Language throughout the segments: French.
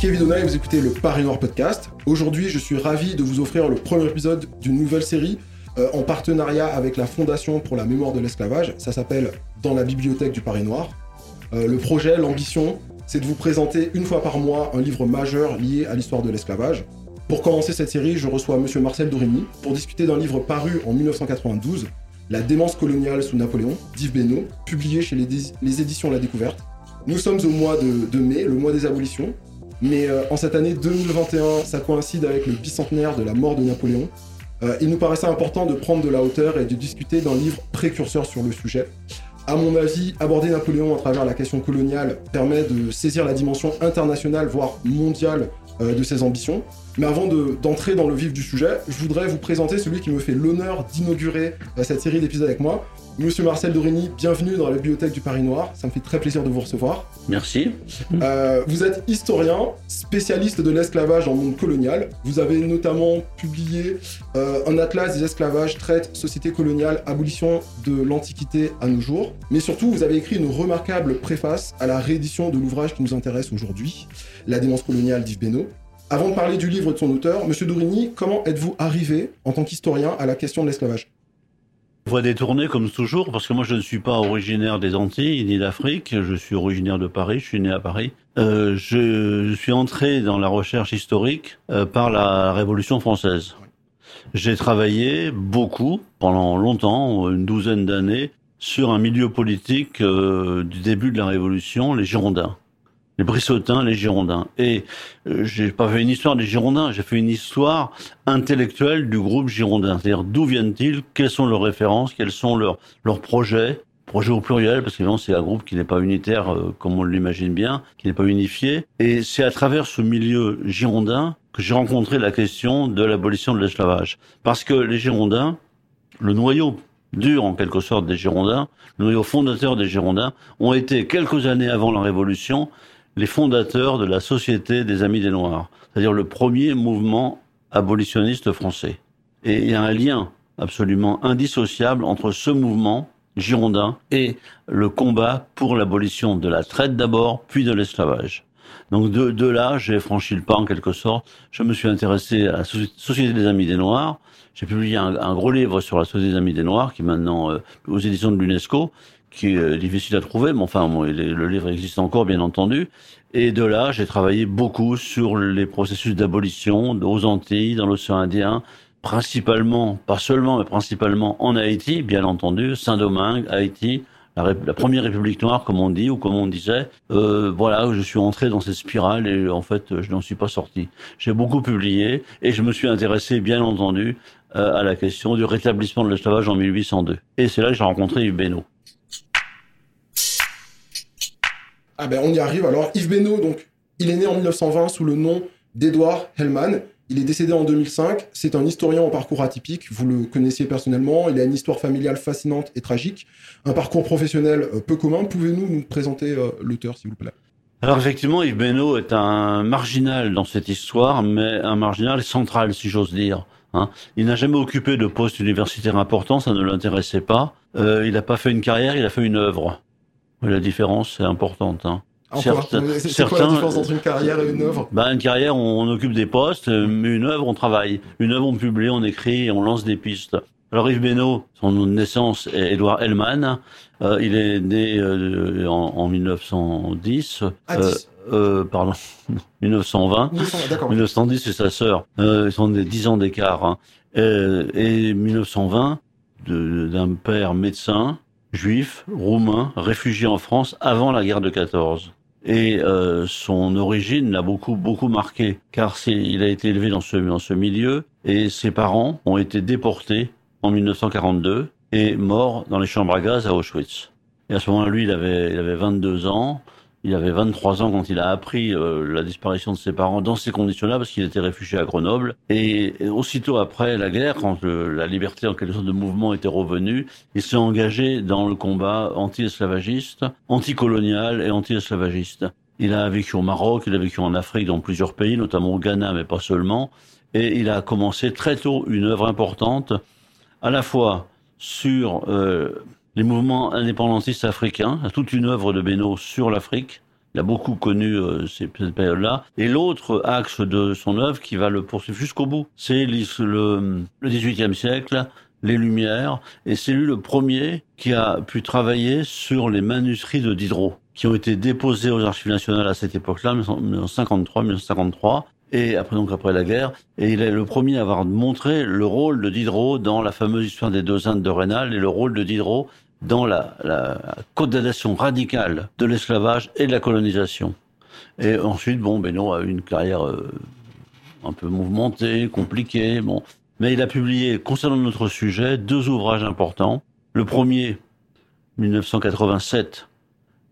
Kevin et vous écoutez le Paris Noir Podcast. Aujourd'hui, je suis ravi de vous offrir le premier épisode d'une nouvelle série euh, en partenariat avec la Fondation pour la mémoire de l'esclavage. Ça s'appelle Dans la bibliothèque du Paris Noir. Euh, le projet, l'ambition, c'est de vous présenter une fois par mois un livre majeur lié à l'histoire de l'esclavage. Pour commencer cette série, je reçois Monsieur Marcel Dorigny pour discuter d'un livre paru en 1992, La démence coloniale sous Napoléon, d'Yves Benoît, publié chez les, éditions La Découverte. Nous sommes au mois de, mai, le mois des abolitions, mais euh, en cette année 2021, ça coïncide avec le bicentenaire de la mort de Napoléon. Euh, il nous paraissait important de prendre de la hauteur et de discuter d'un livre précurseur sur le sujet. À mon avis, aborder Napoléon à travers la question coloniale permet de saisir la dimension internationale, voire mondiale, euh, de ses ambitions. Mais avant d'entrer dans le vif du sujet, je voudrais vous présenter celui qui me fait l'honneur d'inaugurer cette série d'épisodes avec moi. Monsieur Marcel Dorigny, bienvenue dans la bibliothèque du Paris Noir. Ça me fait très plaisir de vous recevoir. Merci. Euh, vous êtes historien, spécialiste de l'esclavage en monde colonial. Vous avez notamment publié euh, un atlas des esclavages, traite société coloniale, abolition de l'Antiquité à nos jours. Mais surtout, vous avez écrit une remarquable préface à la réédition de l'ouvrage qui nous intéresse aujourd'hui, La démence coloniale d'Yves Benoît. Avant de parler du livre de son auteur, Monsieur Dorigny, comment êtes-vous arrivé, en tant qu'historien, à la question de l'esclavage? Voie détournée comme toujours, parce que moi je ne suis pas originaire des Antilles ni d'Afrique, je suis originaire de Paris, je suis né à Paris. Euh, je, suis entré dans la recherche historique euh, par la Révolution française. J'ai travaillé beaucoup, pendant longtemps, une douzaine d'années, sur un milieu politique euh, du début de la Révolution, les Girondins les Brissotins, les Girondins. Et euh, j'ai pas fait une histoire des Girondins, j'ai fait une histoire intellectuelle du groupe Girondin. C'est-à-dire d'où viennent-ils, quelles sont leurs références, quels sont leurs, leurs projets, projets au pluriel, parce que c'est un groupe qui n'est pas unitaire euh, comme on l'imagine bien, qui n'est pas unifié. Et c'est à travers ce milieu girondin que j'ai rencontré la question de l'abolition de l'esclavage. Parce que les Girondins, le noyau dur en quelque sorte des Girondins, le noyau fondateur des Girondins, ont été quelques années avant la Révolution les fondateurs de la Société des Amis des Noirs, c'est-à-dire le premier mouvement abolitionniste français. Et il y a un lien absolument indissociable entre ce mouvement girondin et le combat pour l'abolition de la traite d'abord, puis de l'esclavage. Donc de, là, j'ai franchi le pas en quelque sorte. Je me suis intéressé à la Société des Amis des Noirs. J'ai publié un, gros livre sur la Société des Amis des Noirs, qui est maintenant euh, aux éditions de l'UNESCO, qui est difficile à trouver, mais enfin, le livre existe encore, bien entendu. Et de là, j'ai travaillé beaucoup sur les processus d'abolition aux Antilles, dans l'océan Indien, principalement, pas seulement, mais principalement en Haïti, bien entendu, Saint-Domingue, Haïti, la, première République noire, comme on dit, ou comme on disait. Euh, voilà, je suis entré dans cette spirale et en fait, je n'en suis pas sorti. J'ai beaucoup publié et je me suis intéressé, bien entendu, euh, à la question du rétablissement de l'esclavage en 1802. Et c'est là que j'ai rencontré Yves. Ah ben on y arrive. Alors Yves Benoît, donc, il est né en 1920 sous le nom d'Edouard Hellman. Il est décédé en 2005. C'est un historien au parcours atypique. Vous le connaissiez personnellement. Il a une histoire familiale fascinante et tragique. Un parcours professionnel euh, peu commun. Pouvez-vous nous présenter euh, l'auteur, s'il vous plaît? Alors effectivement, Yves Benoît est un marginal dans cette histoire, mais un marginal central, si j'ose dire. Hein. Il n'a jamais occupé de poste universitaire important, ça ne l'intéressait pas. Euh, il n'a pas fait une carrière, il a fait une œuvre. La différence est importante. Hein. c'est quoi la différence entre une carrière et une œuvre? Bah, Une carrière, on, occupe des postes, mais une œuvre, on travaille. Une œuvre, on publie, on écrit, on lance des pistes. Alors Yves Benoît, son nom de naissance est Edouard Hellman. Euh, il est né euh, en, 1910. Ah, euh, euh, pardon, 1920. 1910, c'est sa sœur. Euh, ils sont des 10 ans d'écart. Hein. et 1920, d'un père médecin, juif, roumain, réfugié en France avant la guerre de 14. Et euh, son origine l'a beaucoup beaucoup marqué, car il a été élevé dans ce, dans ce milieu, et ses parents ont été déportés en 1942 et morts dans les chambres à gaz à Auschwitz. Et à ce moment-là, lui, il avait, il avait 22 ans. Il avait 23 ans quand il a appris euh, la disparition de ses parents dans ces conditions-là, parce qu'il était réfugié à Grenoble. Et, aussitôt après la guerre, quand la liberté en quelque sorte de mouvement était revenue, il s'est engagé dans le combat anti-esclavagiste, anticolonial et anti-esclavagiste. Il a vécu au Maroc, il a vécu en Afrique, dans plusieurs pays, notamment au Ghana, mais pas seulement. Et il a commencé très tôt une œuvre importante, à la fois sur euh, les mouvements indépendantistes africains, toute une œuvre de Beno sur l'Afrique, Il a beaucoup connu euh, cette période-là. Et l'autre axe de son œuvre qui va le poursuivre jusqu'au bout, c'est le, le 18e siècle, les Lumières, et c'est lui le premier qui a pu travailler sur les manuscrits de Diderot, qui ont été déposés aux archives nationales à cette époque-là, 1953-1953, et après donc après la guerre, et il est le premier à avoir montré le rôle de Diderot dans la fameuse histoire des deux Indes de Rênal et le rôle de Diderot dans la, la condamnation radicale de l'esclavage et de la colonisation. Et ensuite, bon, Benoît a eu une carrière euh, un peu mouvementée, compliquée, bon, mais il a publié concernant notre sujet deux ouvrages importants. Le premier, 1987,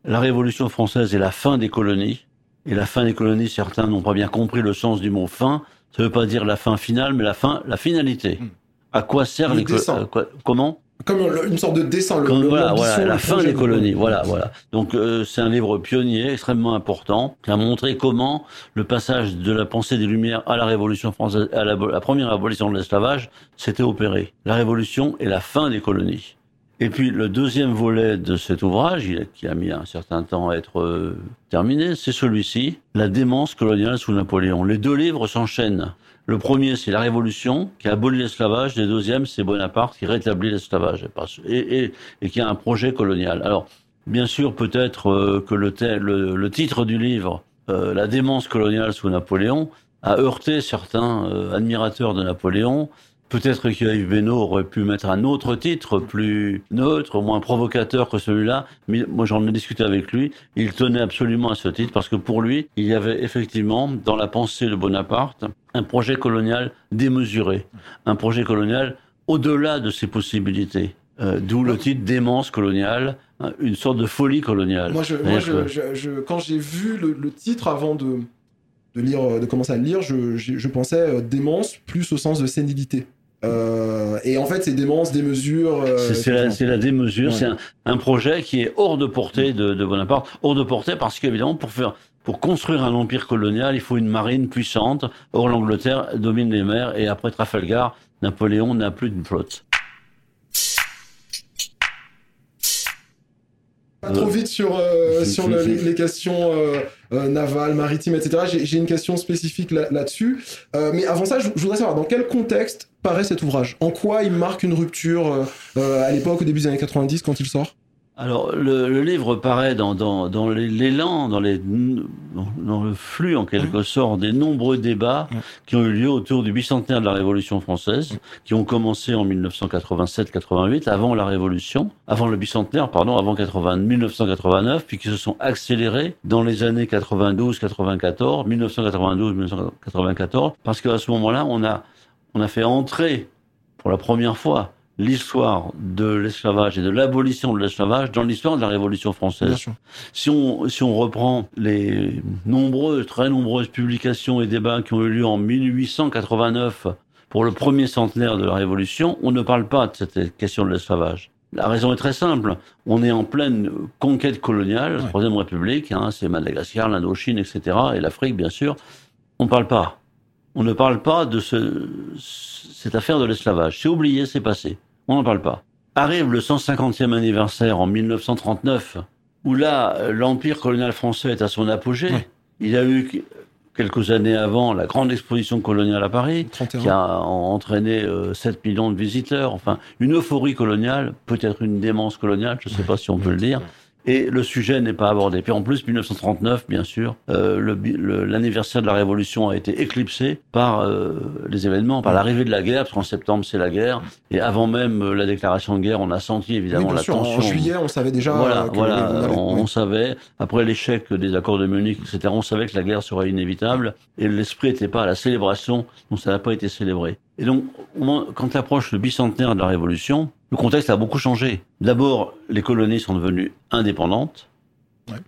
La Révolution française et la fin des colonies et la fin des colonies, certains n'ont pas bien compris le sens du mot fin. Ça ne veut pas dire la fin finale, mais la fin, la finalité. Hmm. À quoi sert les colonies Comment comme une sorte de dessin. Le, voilà, voilà, la fin des colonies. Voilà, voilà. Donc euh, c'est un livre pionnier, extrêmement important, qui a montré comment le passage de la pensée des Lumières à la Révolution française, à la, la première abolition de l'esclavage, s'était opéré. La Révolution et la fin des colonies. Et puis le deuxième volet de cet ouvrage, qui a mis un certain temps à être euh, terminé, c'est celui-ci, La démence coloniale sous Napoléon. Les deux livres s'enchaînent. Le premier, c'est la Révolution, qui a aboli l'esclavage. Le deuxième, c'est Bonaparte, qui rétablit l'esclavage et, et, et, qui a un projet colonial. Alors, bien sûr, peut-être euh, que le, le, le, titre du livre, euh, La démence coloniale sous Napoléon, a heurté certains admirateurs de Napoléon Peut-être qu'Yves Benoît aurait pu mettre un autre titre plus neutre, moins provocateur que celui-là, mais moi j'en ai discuté avec lui, il tenait absolument à ce titre parce que pour lui, il y avait effectivement dans la pensée de Bonaparte un projet colonial démesuré, un projet colonial au-delà de ses possibilités. Euh, d'où le titre démence coloniale, hein, une sorte de folie coloniale. Moi, je, moi je, je, quand j'ai vu le, le, titre avant de, de, lire, de commencer à le lire, je, pensais euh, démence plus au sens de sénilité. Euh, et en fait, c'est démence, des mesures. Euh, c'est la, la, démesure. C'est un, un, projet qui est hors de portée de, de Bonaparte. Hors de portée parce qu'évidemment, pour faire, pour construire un empire colonial, il faut une marine puissante. Or, l'Angleterre domine les mers et après Trafalgar, Napoléon n'a plus de flotte. Pas trop vite sur, euh, sur le, les, questions euh, euh, navales, maritimes, etc. J'ai une question spécifique là-dessus. Là mais avant ça, je, je, voudrais savoir dans quel contexte paraît cet ouvrage. En quoi il marque une rupture à l'époque, au début des années 90, quand il sort? Alors, le, le, livre paraît dans, dans, dans l'élan, dans, les, dans, le flux, en quelque sorte, des nombreux débats qui ont eu lieu autour du bicentenaire de la Révolution française, qui ont commencé en 1987-88, avant la Révolution, avant le bicentenaire, pardon, avant 80, 1989, puis qui se sont accélérés dans les années 92-94, 1992-1994, parce qu'à ce moment-là, on a, on a fait entrer, pour la première fois, l'histoire de l'esclavage et de l'abolition de l'esclavage dans l'histoire de la Révolution française. Si on, si on reprend les nombreuses, très nombreuses publications et débats qui ont eu lieu en 1889 pour le premier centenaire de la Révolution, on ne parle pas de cette question de l'esclavage. La raison est très simple. On est en pleine conquête coloniale, ouais. Troisième République, hein, c'est Madagascar, l'Indochine, etc., et l'Afrique, bien sûr. On ne parle pas. On ne parle pas de ce, cette affaire de l'esclavage. C'est oublié, c'est passé on n'en parle pas. Arrive le 150e anniversaire en 1939, où là, l'empire colonial français est à son apogée. Il y a eu quelques années avant la grande exposition coloniale à Paris, qui a entraîné 7 euh, millions de visiteurs. Enfin, une euphorie coloniale, peut-être une démence coloniale, je ne sais pas si on peut le dire et le sujet n'est pas abordé. Puis en plus, 1939, bien sûr, euh, l'anniversaire de la Révolution a été éclipsé par euh, les événements, par l'arrivée de la guerre, parce qu'en septembre c'est la guerre, et avant même euh, la déclaration de guerre, on a senti évidemment la tension. En juillet, on savait déjà. Voilà, voilà, on, savait. Après l'échec des accords de Munich, etc., on savait que la guerre serait inévitable, et l'esprit n'était pas à la célébration, donc ça n'a pas été célébré. Et donc, quand approche le bicentenaire de la Révolution, le contexte a beaucoup changé. D'abord, les colonies sont devenues indépendantes, ouais.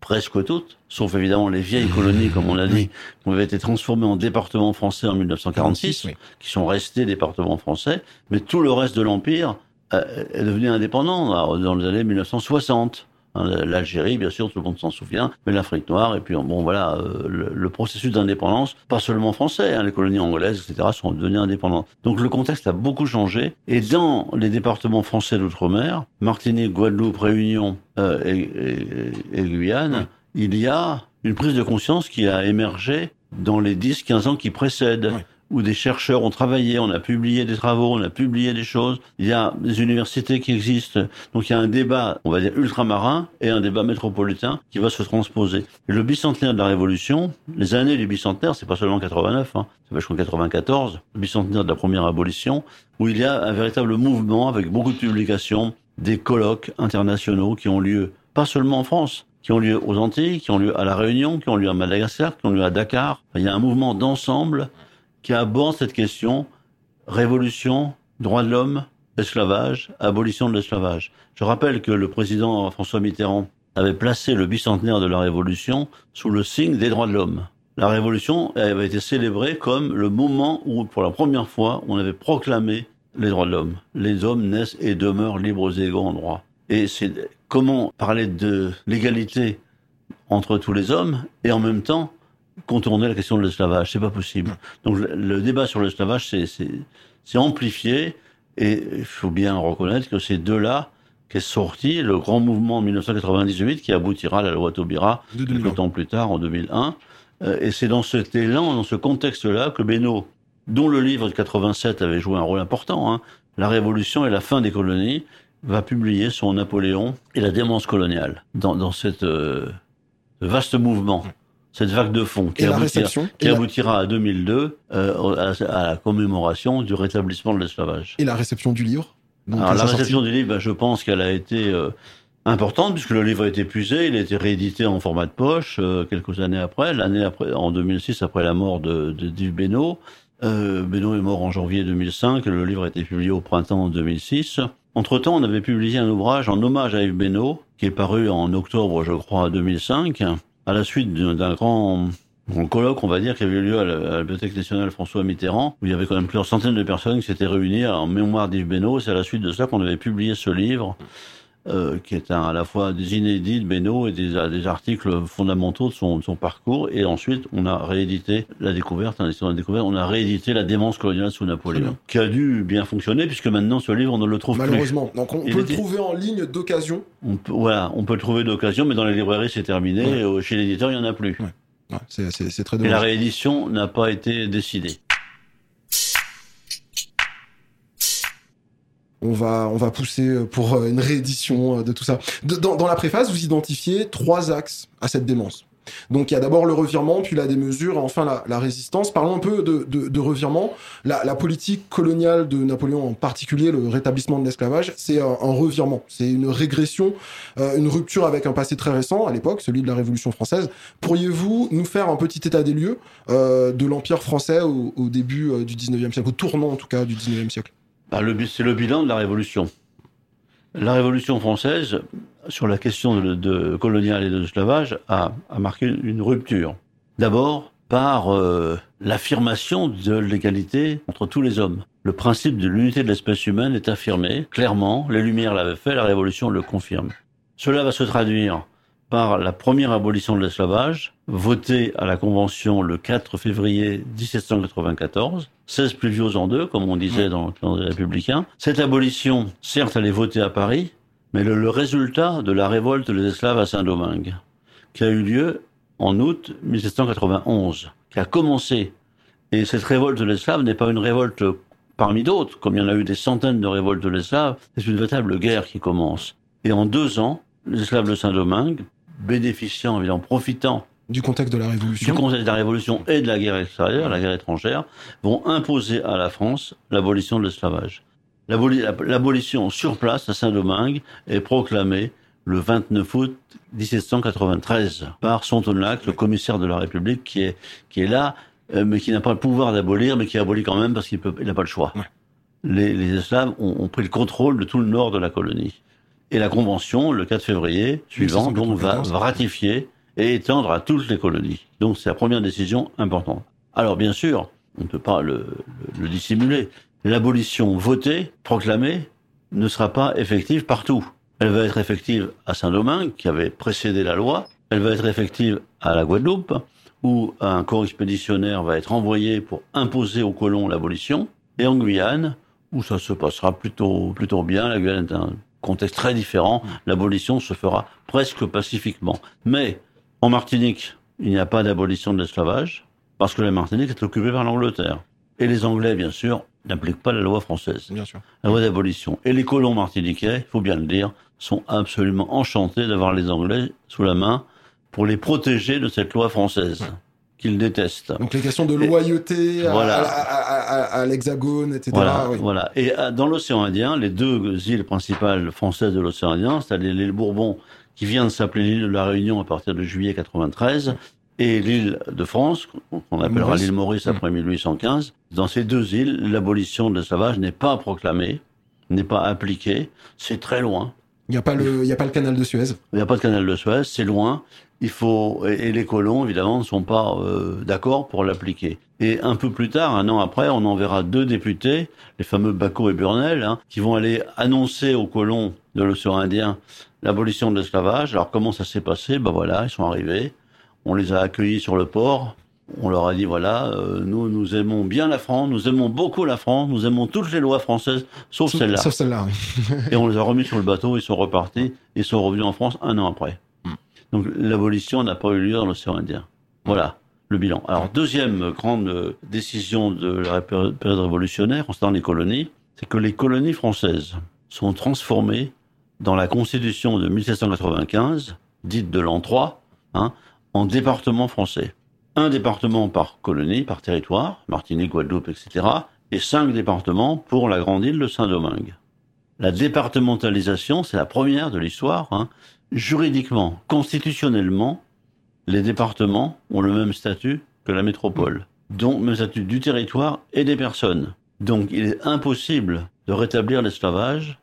presque toutes, sauf évidemment les vieilles colonies, comme on l'a dit, qui ont été transformées en départements français en 1946, oui. qui sont restés départements français, mais tout le reste de l'Empire euh, est devenu indépendant dans les années 1960. Hein, L'Algérie, bien sûr, tout le monde s'en souvient, mais l'Afrique noire, et puis bon voilà, euh, le, processus d'indépendance, pas seulement français, hein, les colonies anglaises, etc., sont devenues indépendantes. Donc le contexte a beaucoup changé, et dans les départements français d'outre-mer, Martinique, Guadeloupe, Réunion euh, et, Guyane, il y a une prise de conscience qui a émergé dans les 10-15 ans qui précèdent. Où des chercheurs ont travaillé, on a publié des travaux, on a publié des choses. Il y a des universités qui existent. Donc il y a un débat, on va dire ultramarin, et un débat métropolitain qui va se transposer. Le bicentenaire de la Révolution, les années du bicentenaire, c'est pas seulement 89, hein, c'est vachement 94, le bicentenaire de la première abolition, où il y a un véritable mouvement avec beaucoup de publications, des colloques internationaux qui ont lieu pas seulement en France, qui ont lieu aux Antilles, qui ont lieu à La Réunion, qui ont lieu à Madagascar, qui ont lieu à Dakar. Il y a un mouvement d'ensemble qui aborde cette question révolution, droit de l'homme, esclavage, abolition de l'esclavage. Je rappelle que le président François Mitterrand avait placé le bicentenaire de la Révolution sous le signe des droits de l'homme. La Révolution avait été célébrée comme le moment où, pour la première fois, on avait proclamé les droits de l'homme. Les hommes naissent et demeurent libres et égaux en droit. Et c'est comment parler de l'égalité entre tous les hommes et en même temps contourner la question de l'esclavage. C'est pas possible. Donc le, débat sur l'esclavage, c'est amplifié et il faut bien reconnaître que ces deux-là qu'est sorti le grand mouvement en 1998 qui aboutira à la loi Taubira quelques temps plus tard, en 2001. Euh, et c'est dans cet élan, dans ce contexte-là, que Benoît, dont le livre de 87 avait joué un rôle important, hein, La Révolution et la fin des colonies, va publier son Napoléon et la démence coloniale dans, dans cette euh, vaste mouvement, cette vague de fond qui, aboutira, qui aboutira à 2002 euh, à, la commémoration du rétablissement de l'esclavage. Et la réception du livre? Alors la réception du livre, ben, je pense qu'elle a été euh, importante puisque le livre a été épuisé, il a été réédité en format de poche quelques années après, l'année après, en 2006 après la mort de, de Yves Benoît. Euh, Benoît est mort en janvier 2005, le livre a été publié au printemps 2006. Entre-temps, on avait publié un ouvrage en hommage à Yves Benoît, qui est paru en octobre, je crois, 2005, à la suite d'un grand colloque, on va dire, qui avait eu lieu à la, Bibliothèque nationale François Mitterrand, où il y avait quand même plusieurs centaines de personnes qui s'étaient réunies en mémoire d'Yves Benoît. C'est à la suite de ça qu'on avait publié ce livre. Euh, qui est un, à la fois des inédits de Benoît et des, des articles fondamentaux de son, de son, parcours. Et ensuite, on a réédité la découverte, hein, la découverte, on a réédité la démence coloniale sous Napoléon, qui a dû bien fonctionner puisque maintenant ce livre on ne le trouve Malheureusement. Donc on peut le trouver en ligne d'occasion. Voilà, on peut le trouver d'occasion, mais dans les librairies c'est terminé. Ouais. Chez l'éditeur, il n'y en a plus. Ouais. c'est très dommage. Et la réédition n'a pas été décidée. On va, on va pousser pour euh, une réédition euh, de tout ça. dans, dans, la préface, vous identifiez trois axes à cette démence. Donc il y a d'abord le revirement, puis la démesure, et enfin la, la résistance. Parlons un peu de, de, de revirement. La, la, politique coloniale de Napoléon, en particulier le rétablissement de l'esclavage, c'est un, revirement, c'est une régression, euh, une rupture avec un passé très récent à l'époque, celui de la Révolution française. Pourriez-vous nous faire un petit état des lieux euh, de l'Empire français au, au début euh, du 19e siècle, au tournant en tout cas du 19e siècle? Bah, c'est le bilan de la Révolution. La Révolution française, sur la question de, de et de l'esclavage, a, a, marqué une rupture. D'abord par euh, l'affirmation de l'égalité entre tous les hommes. Le principe de l'unité de l'espèce humaine est affirmé clairement. Les Lumières l'avaient fait, la Révolution le confirme. Cela va se traduire par la première abolition de l'esclavage, votée à la Convention le 4 février 1794, 16 pluvios en deux, comme on disait dans, dans les Républicains. Cette abolition, certes, elle est votée à Paris, mais le, le résultat de la révolte des esclaves à Saint-Domingue, qui a eu lieu en août 1791, qui a commencé. Et cette révolte de l'esclave n'est pas une révolte parmi d'autres, comme il y en a eu des centaines de révoltes de l'esclave, c'est une véritable guerre qui commence. Et en deux ans, les esclaves de Saint-Domingue bénéficiant, évidemment, profitant du contexte de la Révolution. Du contexte de la Révolution et de la guerre extérieure, la guerre étrangère, vont imposer à la France l'abolition de l'esclavage. L'abolition sur place à Saint-Domingue est proclamée le 29 août 1793 par Sontonac, le commissaire de la République, qui est, qui est là, euh, mais qui n'a pas le pouvoir d'abolir, mais qui abolit quand même parce qu'il n'a pas le choix. Ouais. Les, les, esclaves ont, ont, pris le contrôle de tout le nord de la colonie. Et la Convention, le 4 février suivant, donc, va, va, ratifier et étendre à toutes les colonies. Donc c'est la première décision importante. Alors bien sûr, on ne peut pas le, le, le dissimuler. L'abolition votée, proclamée, ne sera pas effective partout. Elle va être effective à Saint-Domingue, qui avait précédé la loi. Elle va être effective à la Guadeloupe, où un corps expéditionnaire va être envoyé pour imposer aux colons l'abolition. Et en Guyane, où ça se passera plutôt, plutôt bien. La Guyane est un contexte très différent, l'abolition se fera presque pacifiquement. Mais En Martinique, il n'y a pas d'abolition de l'esclavage, parce que la Martinique est occupée par l'Angleterre. Et les Anglais, bien sûr, n'appliquent pas la loi française, Bien sûr. la loi d'abolition. Et les colons martiniquais, il faut bien le dire, sont absolument enchantés d'avoir les Anglais sous la main pour les protéger de cette loi française qu'ils détestent. Donc les questions de Et- loyauté à, Voilà. à- à- à- à l'hexagone, etc. Voilà, oui. voilà. Et euh, dans l'océan Indien, les deux îles principales françaises de l'océan Indien, c'est-à-dire l'île Bourbon, qui vient de s'appeler l'île de la Réunion à partir de juillet 93, et l'île de France, qu'on appellera l'île Maurice après 1815. Dans ces deux îles, l'abolition de l'esclavage n'est pas proclamée, n'est pas appliquée. C'est très loin. Il n'y a, pas le- il y a pas le canal de Suez. Il n'y a pas de canal de Suez, c'est loin. Il faut et les colons évidemment ne sont pas euh, d'accord pour l'appliquer. Et un peu plus tard, un an après, on enverra deux députés, les fameux Bacot et Burnell, hein, qui vont aller annoncer aux colons de l'océan Indien l'abolition de l'esclavage. Alors comment ça s'est passé? Ben voilà, ils sont arrivés, on les a accueillis sur le port. On leur a dit voilà, euh, nous nous aimons bien la France, nous aimons beaucoup la France, nous aimons toutes les lois françaises, sauf celle-là. Sauf celle-là. Et on les a remis sur le bateau, ils sont repartis, ils sont revenus en France un an après. Donc l'abolition n'a pas eu lieu dans l'océan Indien. Voilà le bilan. Alors deuxième grande euh, décision de la péri- période révolutionnaire concernant les colonies, c'est que les colonies françaises sont transformées dans la constitution de 1795, dite de l'an 3, hein, en départements français. Un département par colonie, par territoire, Martinique, Guadeloupe, etc., et cinq départements pour la grande île de Saint-Domingue. La départementalisation, c'est la première de l'histoire. Hein. Juridiquement, constitutionnellement, les départements ont le même statut que la métropole, donc le même statut du territoire et des personnes. Donc il est impossible de rétablir l'esclavage,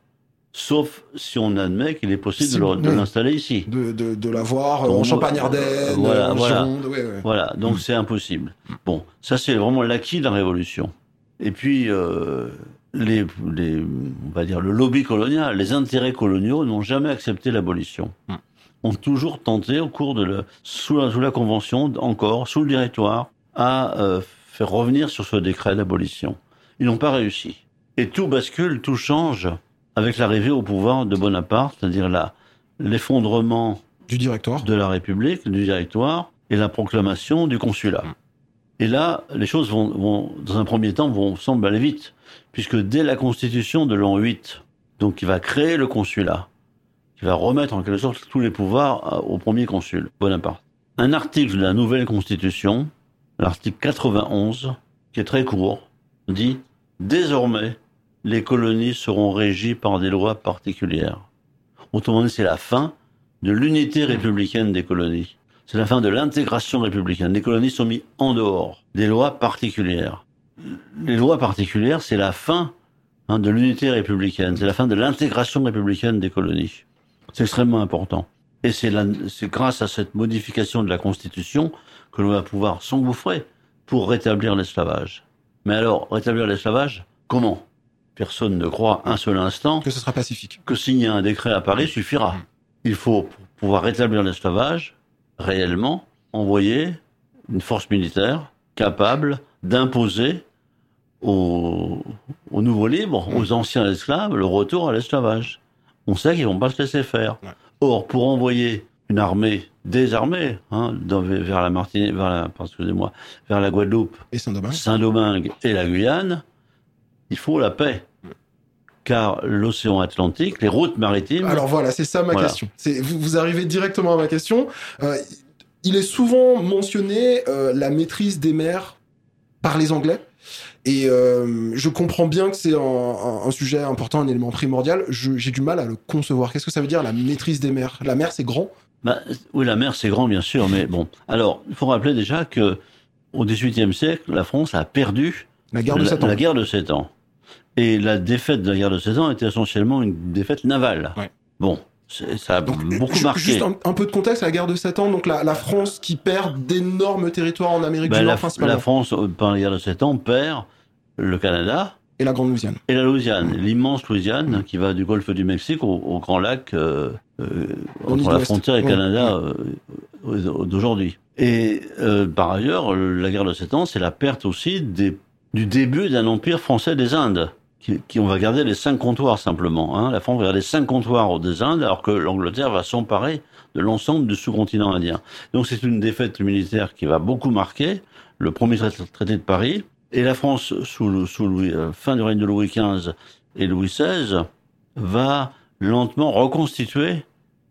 sauf si on admet qu'il est possible Si- de l'installer ici. De, de, de l'avoir euh, en Champagne-Ardenne, euh, voilà, en voilà. Gironde. ouais, ouais. Voilà, donc c'est impossible. Bon, ça c'est vraiment l'acquis de la Révolution. Et puis, euh, les, les, on va dire le lobby colonial, les intérêts coloniaux n'ont jamais accepté l'abolition. Hmm. Ont toujours tenté, au cours de sous, la, sous la Convention, encore, sous le directoire, à euh, faire revenir sur ce décret d'abolition. Ils n'ont pas réussi. Et tout bascule, tout change avec l'arrivée au pouvoir de Bonaparte, c'est-à-dire la- l'effondrement Du directoire. de la République, du directoire, et la proclamation du consulat. Et là, les choses vont, vont, dans un premier temps, vont semble aller vite, puisque dès la constitution de l'an 8, donc qui va créer le consulat, qui va remettre en quelque sorte tous les pouvoirs à- au premier consul, Bonaparte. Un article de la nouvelle constitution, l'article 91, qui est très court, dit désormais les colonies seront régies par des lois particulières. Autrement dit, c'est la fin de l'unité républicaine des colonies. C'est la fin de l'intégration républicaine. Les colonies sont mises en dehors des lois particulières. Les lois particulières, c'est la fin hein, de l'unité républicaine. C'est la fin de l'intégration républicaine des colonies. C'est extrêmement important. Et c'est grâce à cette modification de la Constitution que l'on va pouvoir s'engouffrer pour rétablir l'esclavage. Mais alors, rétablir l'esclavage, comment? Personne ne croit un seul instant Que ce sera pacifique. que signer un décret à Paris suffira. Il faut, pour pouvoir rétablir l'esclavage, réellement, envoyer une force militaire capable d'imposer aux, aux nouveaux libres, aux anciens esclaves, le retour à l'esclavage. On sait qu'ils vont pas se laisser faire. Ouais. Or, pour envoyer une armée, des armées, hein, dans- vers la Martinique, vers la, excusez-moi, vers la Guadeloupe, Et Saint-Domingue. Saint-Domingue et la Guyane, il faut la paix. Car l'océan Atlantique, les routes maritimes, Alors voilà, c'est ça ma Voilà. question. C'est vous, vous arrivez directement à ma question. Euh, il est souvent mentionné euh, la maîtrise des mers par les Anglais. Et euh, je comprends bien que c'est un, un- un sujet important, un élément primordial. J'ai du mal à le concevoir. Qu'est-ce que ça veut dire la maîtrise des mers? La mer, c'est grand? bah, oui, la mer c'est grand bien sûr, mais bon. Alors, il faut rappeler déjà que au XVIIIe siècle, la France a perdu La guerre de la, Sept ans. la guerre de Sept Ans. Et la défaite de la guerre de Sept Ans était essentiellement une défaite navale. Ouais. Bon, ça a Donc, beaucoup marqué. Juste un, un peu de contexte, la guerre de 7 ans, donc la, la France qui perd d'énormes territoires en Amérique Ben, du Nord la, principalement, la France, euh, par la guerre de Sept Ans, perd le Canada, et la Grande Louisiane. Et la Louisiane, l'immense Louisiane qui va du golfe du Mexique au, au Grand Lac, euh, euh, En entre la frontière et Ouais. Canada euh, euh, d'aujourd'hui. Et euh, par ailleurs, la guerre de Sept Ans, c'est la perte aussi des, du début d'un empire français des Indes. qui, qui- on va garder les cinq comptoirs simplement. Hein. La France va garder cinq comptoirs des Indes, alors que l'Angleterre va s'emparer de l'ensemble du sous-continent indien. Donc c'est une défaite militaire qui va beaucoup marquer le premier traité de Paris. Et la France, sous, le- sous Louis, euh, fin du règne de Louis XV et Louis XVI, va lentement reconstituer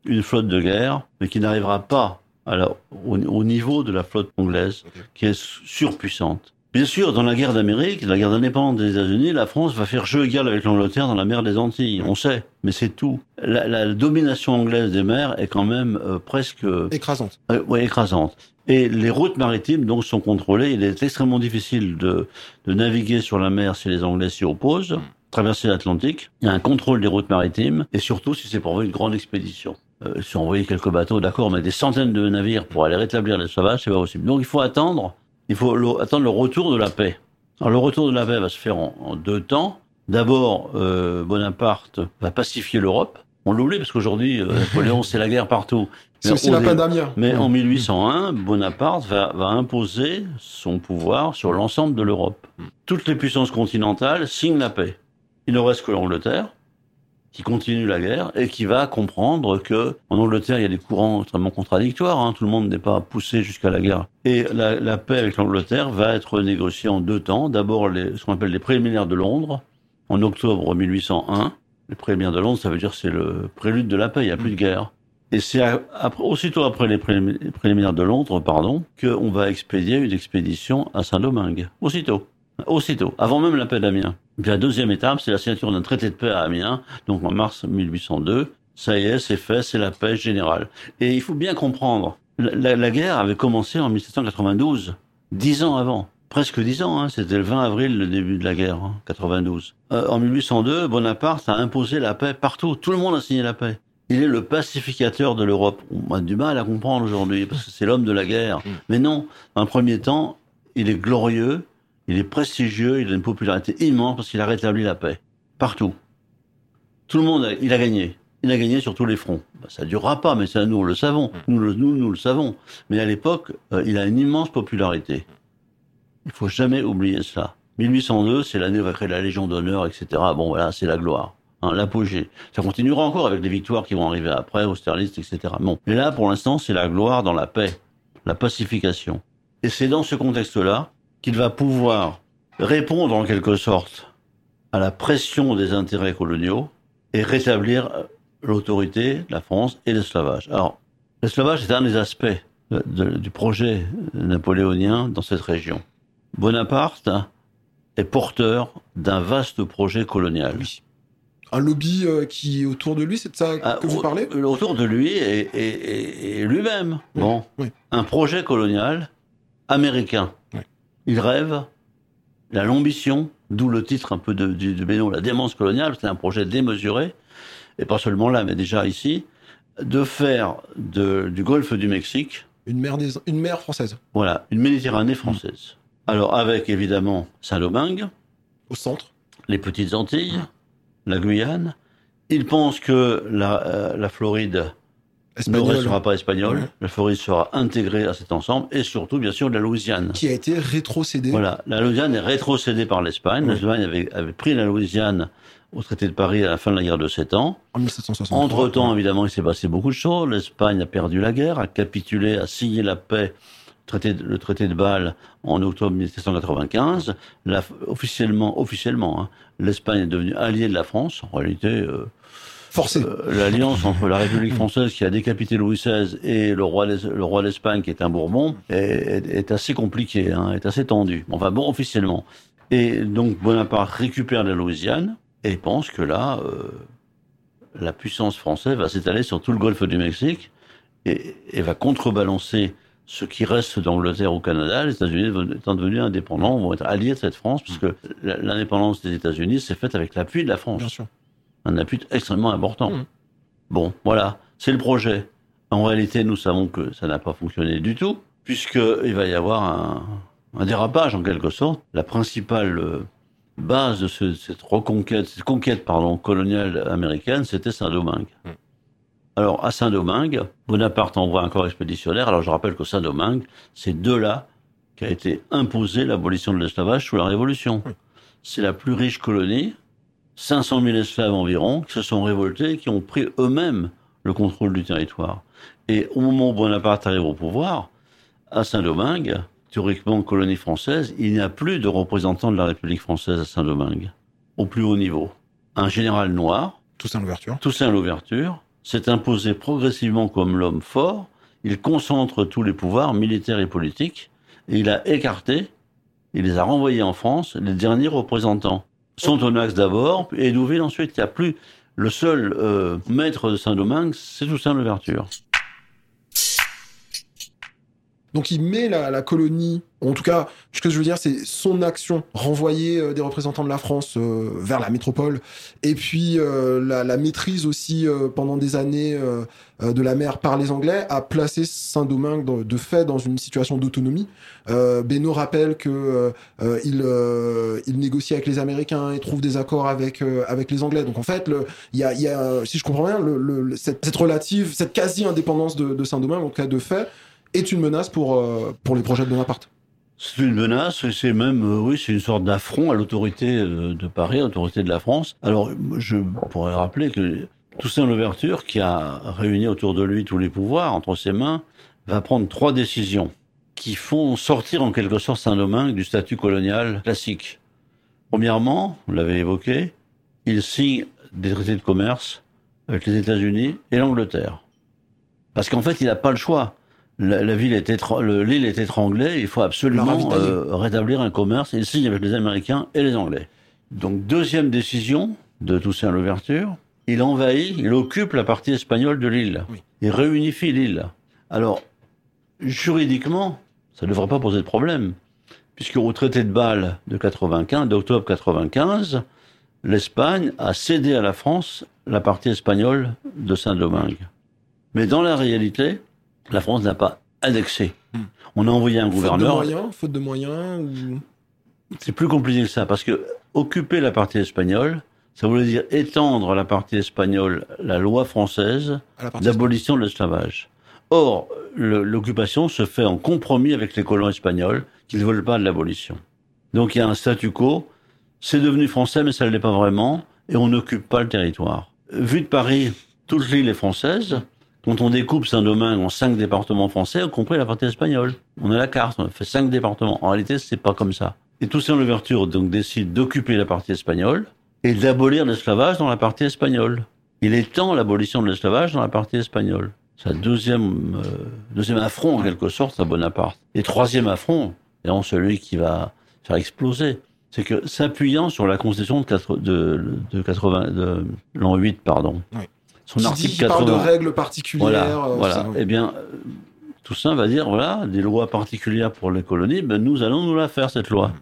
une flotte de guerre, mais qui n'arrivera pas à la- au, au niveau de la flotte anglaise, qui est surpuissante. Bien sûr, dans la guerre d'Amérique, la guerre d'indépendance des États-Unis, la France va faire jeu égal avec l'Angleterre dans la mer des Antilles. On sait, mais c'est tout. La, la domination anglaise des mers est quand même euh, presque Écrasante. euh, ouais, écrasante. Et les routes maritimes donc sont contrôlées. Il est extrêmement difficile de, de naviguer sur la mer si les Anglais s'y opposent. Traverser l'Atlantique, il y a un contrôle des routes maritimes, et surtout si c'est pour envoyer une grande expédition. Euh, si on envoyait quelques bateaux, d'accord, mais des centaines de navires pour aller rétablir l'esclavage, c'est pas possible. Donc il faut attendre, il faut le- attendre le retour de la paix. Alors le retour de la paix va se faire en, en deux temps. D'abord, euh, Bonaparte va pacifier l'Europe. On l'oublie parce qu'aujourd'hui, euh, Napoléon, c'est la guerre partout. Mais d'Amiens. Mm. en 1801, Bonaparte va, va imposer son pouvoir sur l'ensemble de l'Europe. Toutes les puissances continentales signent la paix. Il ne reste que l'Angleterre, qui continue la guerre et qui va comprendre que en Angleterre il y a des courants extrêmement contradictoires. hein. Tout le monde n'est pas poussé jusqu'à la guerre. Et la, la paix avec l'Angleterre va être négociée en deux temps. D'abord les- ce qu'on appelle les préliminaires de Londres en octobre 1801. Les préliminaires de Londres, ça veut dire que c'est le prélude de la paix. Il n'y a plus de guerre. Et c'est aussitôt après les prélim- les préliminaires de Londres, pardon, qu'on va expédier une expédition à Saint-Domingue. Aussitôt. Aussitôt. Avant même la paix d'Amiens. Puis la deuxième étape, c'est la signature d'un traité de paix à Amiens, donc en mars 1802. Ça y est, c'est fait, c'est la paix générale. Et il faut bien comprendre, la- la guerre avait commencé en 1792, dix ans avant. Presque dix ans, hein, c'était le 20 avril le début de la guerre, hein, 92. Euh, en 1802, Bonaparte a imposé la paix partout. Tout le monde a signé la paix. Il est le pacificateur de l'Europe. On a du mal à comprendre aujourd'hui, parce que c'est l'homme de la guerre. Mais non, un premier temps, il est glorieux, il est prestigieux, il a une popularité immense parce qu'il a rétabli la paix. Partout. Tout le monde, a- il a gagné. Il a gagné sur tous les fronts. Bah, ça durera pas, mais ça, nous, le savons. Nous, le- nous, nous le savons. Mais à l'époque, euh, il a une immense popularité. Il faut jamais oublier cela. 1802, c'est l'année où va créer la Légion d'honneur, etc. Bon, voilà, c'est la gloire. Hein, l'apogée. Ça continuera encore avec les victoires qui vont arriver après, Austerlitz, etc. Bon. Mais là, pour l'instant, c'est la gloire dans la paix, la pacification. Et c'est dans ce contexte-là qu'il va pouvoir répondre en quelque sorte à la pression des intérêts coloniaux et rétablir euh, l'autorité de la France et l'esclavage. Alors, l'esclavage est un des aspects de- du projet napoléonien dans cette région. Bonaparte est porteur d'un vaste projet colonial. Oui. Un lobby euh, qui est autour de lui, c'est de ça Ah, que vous parlez? Autour de lui et, et- et- et lui-même. Oui, Bon. oui. Un projet colonial américain. Oui. Il rêve, il a l'ambition, d'où le titre un peu de, de la démence coloniale, c'est un projet démesuré, et pas seulement là, mais déjà ici, de faire de- du golfe du Mexique, Une mer, des- une mer française, voilà, une Méditerranée française. Alors avec évidemment Saint-Domingue, au centre. les petites Antilles, la Guyane. Il pense que la, euh, la Floride ne restera pas espagnole. Ouais. La Floride sera intégrée à cet ensemble et surtout, bien sûr, la Louisiane. qui a été rétrocédé. Voilà, la Louisiane est rétrocédée par l'Espagne. Ouais. L'Espagne avait, avait pris la Louisiane au traité de Paris à la fin de la guerre de Sept Ans. En 1763. Entre-temps, évidemment, il s'est passé beaucoup de choses. L'Espagne a perdu la guerre, a capitulé, a signé la paix, traité le traité de Bâle en octobre 1795. La- officiellement, officiellement, hein, l'Espagne est devenue alliée de la France. En réalité, euh, euh, l'alliance entre la République française qui a décapité Louis XVI et le roi d'Es- le roi d'Espagne qui est un Bourbon est, est- est assez compliquée, hein, est assez tendue. Enfin bon, officiellement. Et donc Bonaparte récupère la Louisiane et pense que là, euh, la puissance française va s'étaler sur tout le golfe du Mexique et, et va contrebalancer ce qui reste d'Angleterre au Canada. Les États-Unis étant devenus indépendants vont être alliés de cette France puisque la- l'indépendance des États-Unis s'est faite avec l'appui de la France Bien sûr. un appui extrêmement important. Mhm. Bon, voilà, c'est le projet. En réalité, nous savons que ça n'a pas fonctionné du tout, puisqu'il va y avoir un, un dérapage en quelque sorte. La principale euh, base de ce- cette reconquête, cette conquête pardon, coloniale américaine, c'était Saint-Domingue. Mhm. Alors, à Saint-Domingue, Bonaparte envoie un corps expéditionnaire. Alors, je rappelle que Saint-Domingue, c'est de là qu'a été imposée l'abolition de l'esclavage sous la Révolution. C'est la plus riche colonie 500 000 esclaves environ qui se sont révoltés, qui ont pris eux-mêmes le contrôle du territoire. Et au moment où Bonaparte arrive au pouvoir, à Saint-Domingue, théoriquement colonie française, il n'y a plus de représentants de la République française à Saint-Domingue, au plus haut niveau. Un général noir, Toussaint Louverture, Toussaint Louverture, s'est imposé progressivement comme l'homme fort. Il concentre tous les pouvoirs militaires et politiques et il a écarté, il les a renvoyés en France, les derniers représentants. Sontonax d'abord et Douville ensuite. Il n'y a plus le seul euh, maître de Saint-Domingue, c'est Toussaint Louverture. Donc il met la, colonie, en tout cas, ce que je veux dire, c'est son action, renvoyer euh, des représentants de la France euh, vers la métropole, et puis euh, la, maîtrise aussi euh, pendant des années euh, de la mer par les Anglais, a placé Saint-Domingue de, fait dans une situation d'autonomie. Benoît rappelle que il, négocie avec les Américains et trouve des accords avec avec les Anglais. Donc en fait, il y a, si je comprends bien, cette, relative, cette quasi-indépendance de Saint-Domingue, en tout cas de fait, est une menace pour, euh, pour les projets de Bonaparte. C'est une menace, c'est même, euh, oui, c'est une sorte d'affront à l'autorité euh, de Paris, à l'autorité de la France. Alors, je pourrais rappeler que Toussaint Louverture, qui a réuni autour de lui tous les pouvoirs entre ses mains, va prendre trois décisions qui font sortir en quelque sorte Saint-Domingue du statut colonial classique. Premièrement, vous l'avez évoqué, il signe des traités de commerce avec les États-Unis et l'Angleterre. Parce qu'en fait, il n'a pas le choix la, la ville est l'île est étranglée, il faut absolument euh, rétablir un commerce. Il signe avec les Américains et les Anglais. Donc deuxième décision de Toussaint l'ouverture, il envahit, il occupe la partie espagnole de l'île. Oui. Il réunifie l'île. Alors juridiquement, ça ne devrait pas poser de problème, puisque au traité de Bâle de 95, d'octobre 95, l'Espagne a cédé à la France la partie espagnole de Saint-Domingue. Mais dans la réalité, la France n'a pas annexé. Hmm. On a envoyé un gouverneur. Faute de moyens, faute de moyens ou... C'est plus compliqué que ça, parce que occuper la partie espagnole, ça voulait dire étendre à la partie espagnole la loi française d'abolition de l'esclavage. Or, l'occupation se fait en compromis avec les colons espagnols qui ne veulent pas de l'abolition. Donc il y a un statu quo, c'est devenu français mais ça ne l'est pas vraiment, et on n'occupe pas le territoire. Vu de Paris, toute l'île est française, quand on découpe Saint-Domingue en cinq départements français, y compris la partie espagnole. On a la carte, on a fait cinq départements. En réalité, c'est pas comme ça. Et Toussaint Louverture donc décide d'occuper la partie espagnole et d'abolir l'esclavage dans la partie espagnole. Il étend l'abolition de l'esclavage dans la partie espagnole. Sa deuxième, euh, deuxième affront, en quelque sorte, à Bonaparte. Et troisième affront, et en celui qui va faire exploser, c'est que s'appuyant sur la constitution de, 4, de, de 80, de l'an 8, pardon, son qui article dit, 80. parle de règles particulières. Voilà, euh, voilà. Ça, oui. Eh bien, Toussaint va dire voilà, des lois particulières pour les colonies, ben nous allons nous la faire cette loi.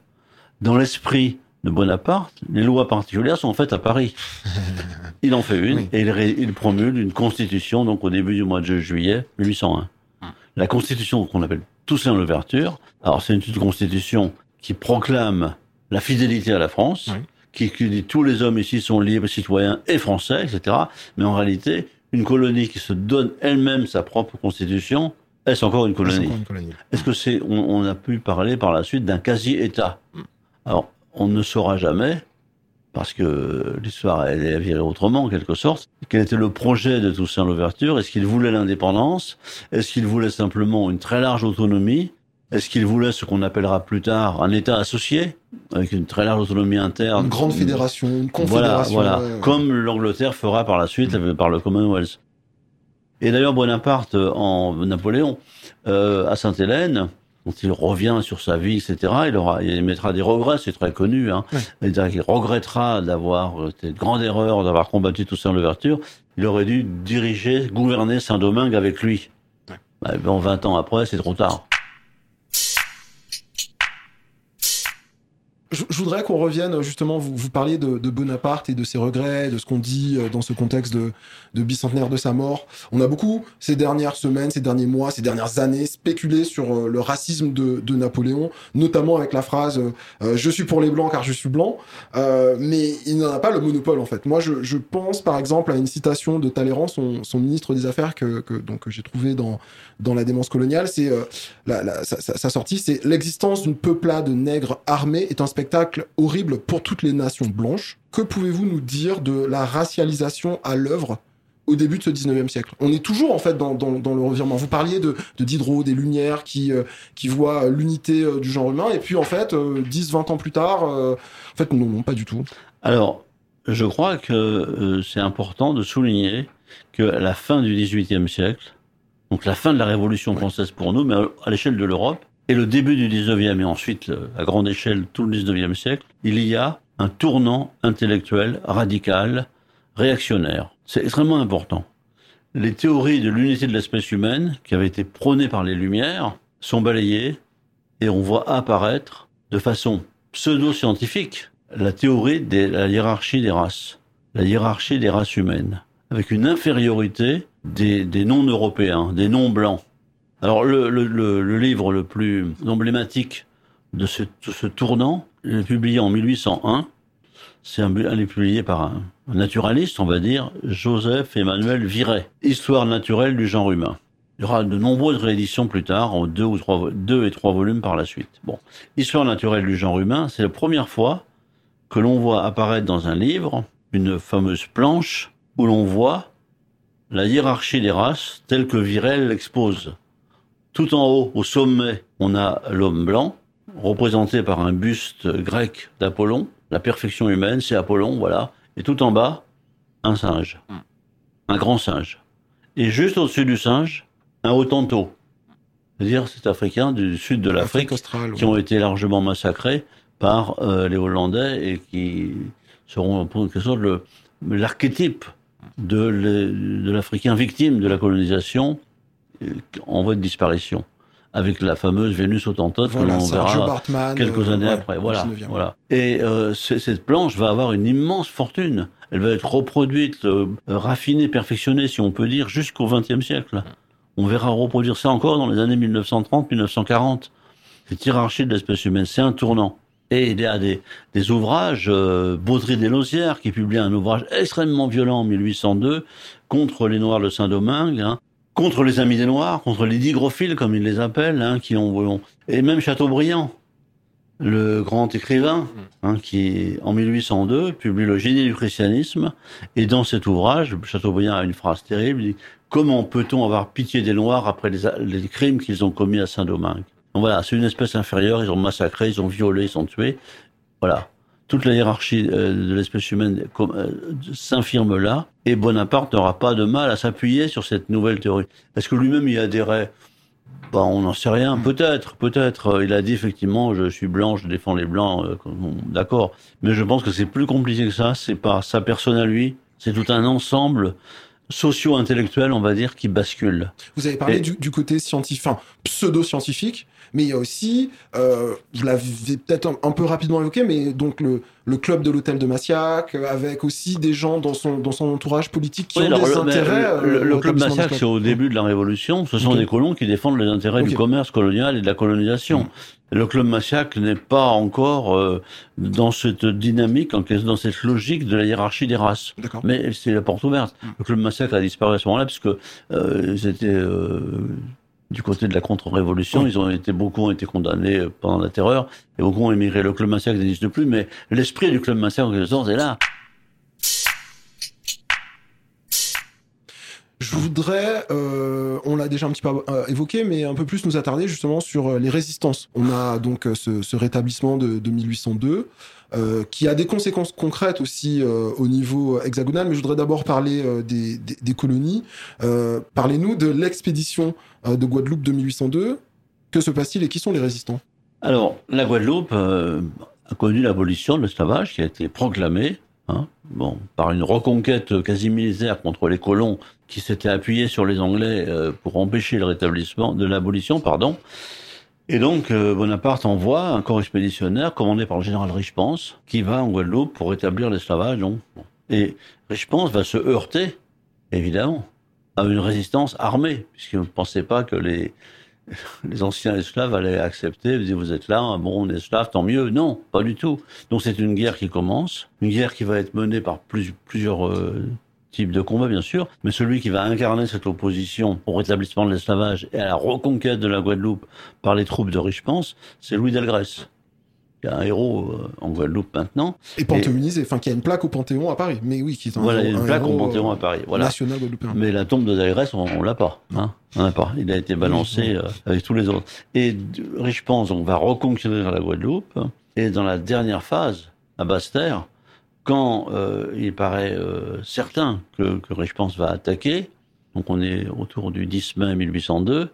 Dans l'esprit de Bonaparte, les lois particulières sont faites à Paris. il en fait une oui. et il, il, promulgue une constitution donc au début du mois de juillet 1801. La constitution qu'on appelle Toussaint l'ouverture. Alors c'est une constitution qui proclame la fidélité à la France. Oui qui, qui dit tous les hommes ici sont libres, citoyens et français, etc. Mais en réalité, une colonie qui se donne elle-même sa propre constitution, est-ce encore une colonie? Est-ce Est que c'est on, on, a pu parler par la suite d'un quasi-État? Alors, on ne saura jamais, parce que l'histoire elle est virée autrement en quelque sorte. Quel était le projet de Toussaint Louverture? Est-ce qu'il voulait l'indépendance? Est-ce qu'il voulait simplement une très large autonomie? Est-ce qu'il voulait ce qu'on appellera plus tard un État associé, avec une très large autonomie interne Une grande fédération, une confédération. Voilà, voilà. Ouais. comme l'Angleterre fera par la suite mmh. par le Commonwealth. Et d'ailleurs, Bonaparte, en Napoléon, euh, à Sainte-Hélène, quand il revient sur sa vie, etc., il, aura, il mettra des regrets, c'est très connu. Hein. Ouais. Il regrettera d'avoir été de grande erreur, d'avoir combattu tout ça en l'ouverture. Il aurait dû diriger, gouverner Saint-Domingue avec lui. Ouais. Bah, bon, 20 ans après, c'est trop tard. Je, voudrais qu'on revienne justement, vous, vous parliez de, Bonaparte et de ses regrets, de ce qu'on dit euh, dans ce contexte de, bicentenaire de sa mort. On a beaucoup, ces dernières semaines, ces derniers mois, ces dernières années, spéculé sur euh, le racisme de, de, Napoléon, notamment avec la phrase euh, Je suis pour les Blancs car je suis blanc mais il n'en a pas le monopole en fait. Moi, je, pense par exemple à une citation de Talleyrand, son, ministre des Affaires, que, que j'ai trouvé dans, dans La démence coloniale. C'est la, la, sa, sortie, c'est L'existence d'une peuplade nègre armée est un spectacle horrible pour toutes les nations blanches. Que pouvez-vous nous dire de la racialisation à l'œuvre au début de ce 19e siècle? On est toujours en fait dans, le revirement. Vous parliez de, Diderot, des Lumières qui, euh, qui voient l'unité euh, du genre humain, et puis en fait, 10-20 ans plus tard, en fait, non, non, pas du tout. Alors, je crois que c'est important de souligner que la fin du 18e siècle, donc la fin de la Révolution française pour nous, mais à l'échelle de l'Europe, et le début du 19e et ensuite à grande échelle tout le 19e siècle, il y a un tournant intellectuel radical, réactionnaire. C'est extrêmement important. Les théories de l'unité de l'espèce humaine, qui avaient été prônées par les Lumières, sont balayées et on voit apparaître de façon pseudo-scientifique la théorie de la hiérarchie des races, la hiérarchie des races humaines, avec une infériorité des, non-européens, des non-blancs, alors le, livre le plus emblématique de ce, tournant, il est publié en 1801. C'est un, il est publié par un, naturaliste, on va dire, Joseph Emmanuel Viret. Histoire naturelle du genre humain. Il y aura de nombreuses rééditions plus tard, en deux ou trois, deux et trois volumes par la suite. Bon, Histoire naturelle du genre humain, c'est la première fois que l'on voit apparaître dans un livre une fameuse planche où l'on voit la hiérarchie des races telle que Viret l'expose. Tout en haut, au sommet, on a l'homme blanc, représenté par un buste grec d'Apollon. La perfection humaine, c'est Apollon, voilà. Et tout en bas, un singe. Hmm. Un grand singe. Et juste au-dessus du singe, un Hottentot. C'est-à-dire cet Africain du sud de l'Afrique qui ont été largement massacrés par euh, les Hollandais et qui seront en quelque sorte l'archétype de l'Africain victime de la colonisation en voie de disparition avec la fameuse Vénus autantote que l'on verra quelques années euh, après. Voilà, voilà. Et euh, cette planche va avoir une immense fortune. Elle va être reproduite, euh, raffinée, perfectionnée, si on peut dire, jusqu'au XXe siècle. On verra reproduire ça encore dans les années 1930-1940. Cette hiérarchie de l'espèce humaine, c'est un tournant. Et il y a des, des ouvrages, euh, Baudry des Lausières, qui publie un ouvrage extrêmement violent en 1802 contre les Noirs de Saint-Domingue, hein, contre les Amis des Noirs, contre les digrophiles, comme ils les appellent, hein, qui ont, et même Chateaubriand, le grand écrivain, mm. hein, qui en 1802 publie le génie du christianisme, et dans cet ouvrage, Chateaubriand a une phrase terrible, il dit comment peut-on avoir pitié des Noirs après les, les crimes qu'ils ont commis à Saint-Domingue? Donc voilà, c'est une espèce inférieure, ils ont massacré, ils ont violé, ils ont tué, voilà toute la hiérarchie euh, de l'espèce humaine euh, s'infirme là, et Bonaparte n'aura pas de mal à s'appuyer sur cette nouvelle théorie. Est-ce que lui-même y adhérait? Bah, on n'en sait rien. Peut-être, peut-être. Il a dit effectivement, je suis blanc, je défends les blancs. Euh, d'accord. Mais je pense que c'est plus compliqué que ça. C'est pas sa personne à lui. C'est tout un ensemble socio-intellectuel, on va dire, qui bascule. Vous avez parlé du, côté scientifique, enfin, pseudo-scientifique mais il y a aussi, euh, vous l'avez peut-être un, peu rapidement évoqué, mais donc le, le club de l'hôtel de Massiac, euh, avec aussi des gens dans son, dans son entourage politique qui ont des intérêts. Le, euh, club Massiac, c'est au début de la Révolution, ce sont des colons qui défendent les intérêts du commerce colonial et de la colonisation. Le club Massiac n'est pas encore euh, dans cette dynamique, dans cette logique de la hiérarchie des races. Mais c'est la porte ouverte. Mm. Le club Massiac a disparu à ce moment-là, puisque euh, c'était du côté de la contre-révolution. Ils ont été, beaucoup ont été condamnés euh, pendant la terreur et beaucoup ont émigré. Le club massacre n'existe plus, mais l'esprit du club massacre, en quelque sorte, est là. Je voudrais, euh, on l'a déjà un petit peu euh, évoqué, mais un peu plus nous attarder justement sur les résistances. On a donc ce, rétablissement de, 1802, qui a des conséquences concrètes aussi au niveau hexagonal, mais je voudrais d'abord parler des, colonies. Parlez-nous de l'expédition euh, de Guadeloupe de 1802. Que se passe-t-il et qui sont les résistants? Alors, la Guadeloupe euh, a connu l'abolition de l'esclavage qui a été proclamée hein, bon, par une reconquête quasi militaire contre les colons qui s'étaient appuyés sur les Anglais euh, pour empêcher le rétablissement de l'abolition, pardon. Et donc, Bonaparte envoie un corps expéditionnaire commandé par le général Richepens qui va en Guadeloupe pour rétablir l'esclavage. Et Richepens va se heurter, évidemment, à une résistance armée, puisqu'ils ne pensaient pas que les, les anciens esclaves allaient accepter, disaient, vous êtes là, bon, on est esclave, tant mieux. Non, pas du tout. Donc c'est une guerre qui commence, une guerre qui va être menée par plusieurs euh, types de combats, bien sûr, mais celui qui va incarner cette opposition au rétablissement de l'esclavage et à la reconquête de la Guadeloupe par les troupes de Richepens, c'est Louis Delgrès. Qui est un héros euh, en Guadeloupe maintenant. Et panthéonisé, enfin qui a une plaque au Panthéon à Paris, mais oui, qui est un Voilà, a héros- une un plaque au Panthéon euh, à Paris. Voilà. national guadeloupéen. Mais la tombe de Dalgrès, on, on l'a pas. Hein on l'a pas. Il a été balancé euh, avec tous les autres. Et d- Richepense, on va reconquérir la Guadeloupe. Et dans la dernière phase, à Basse-Terre, quand euh, il paraît euh, certain que, que Richepense va attaquer, donc on est autour du 10 mai 1802,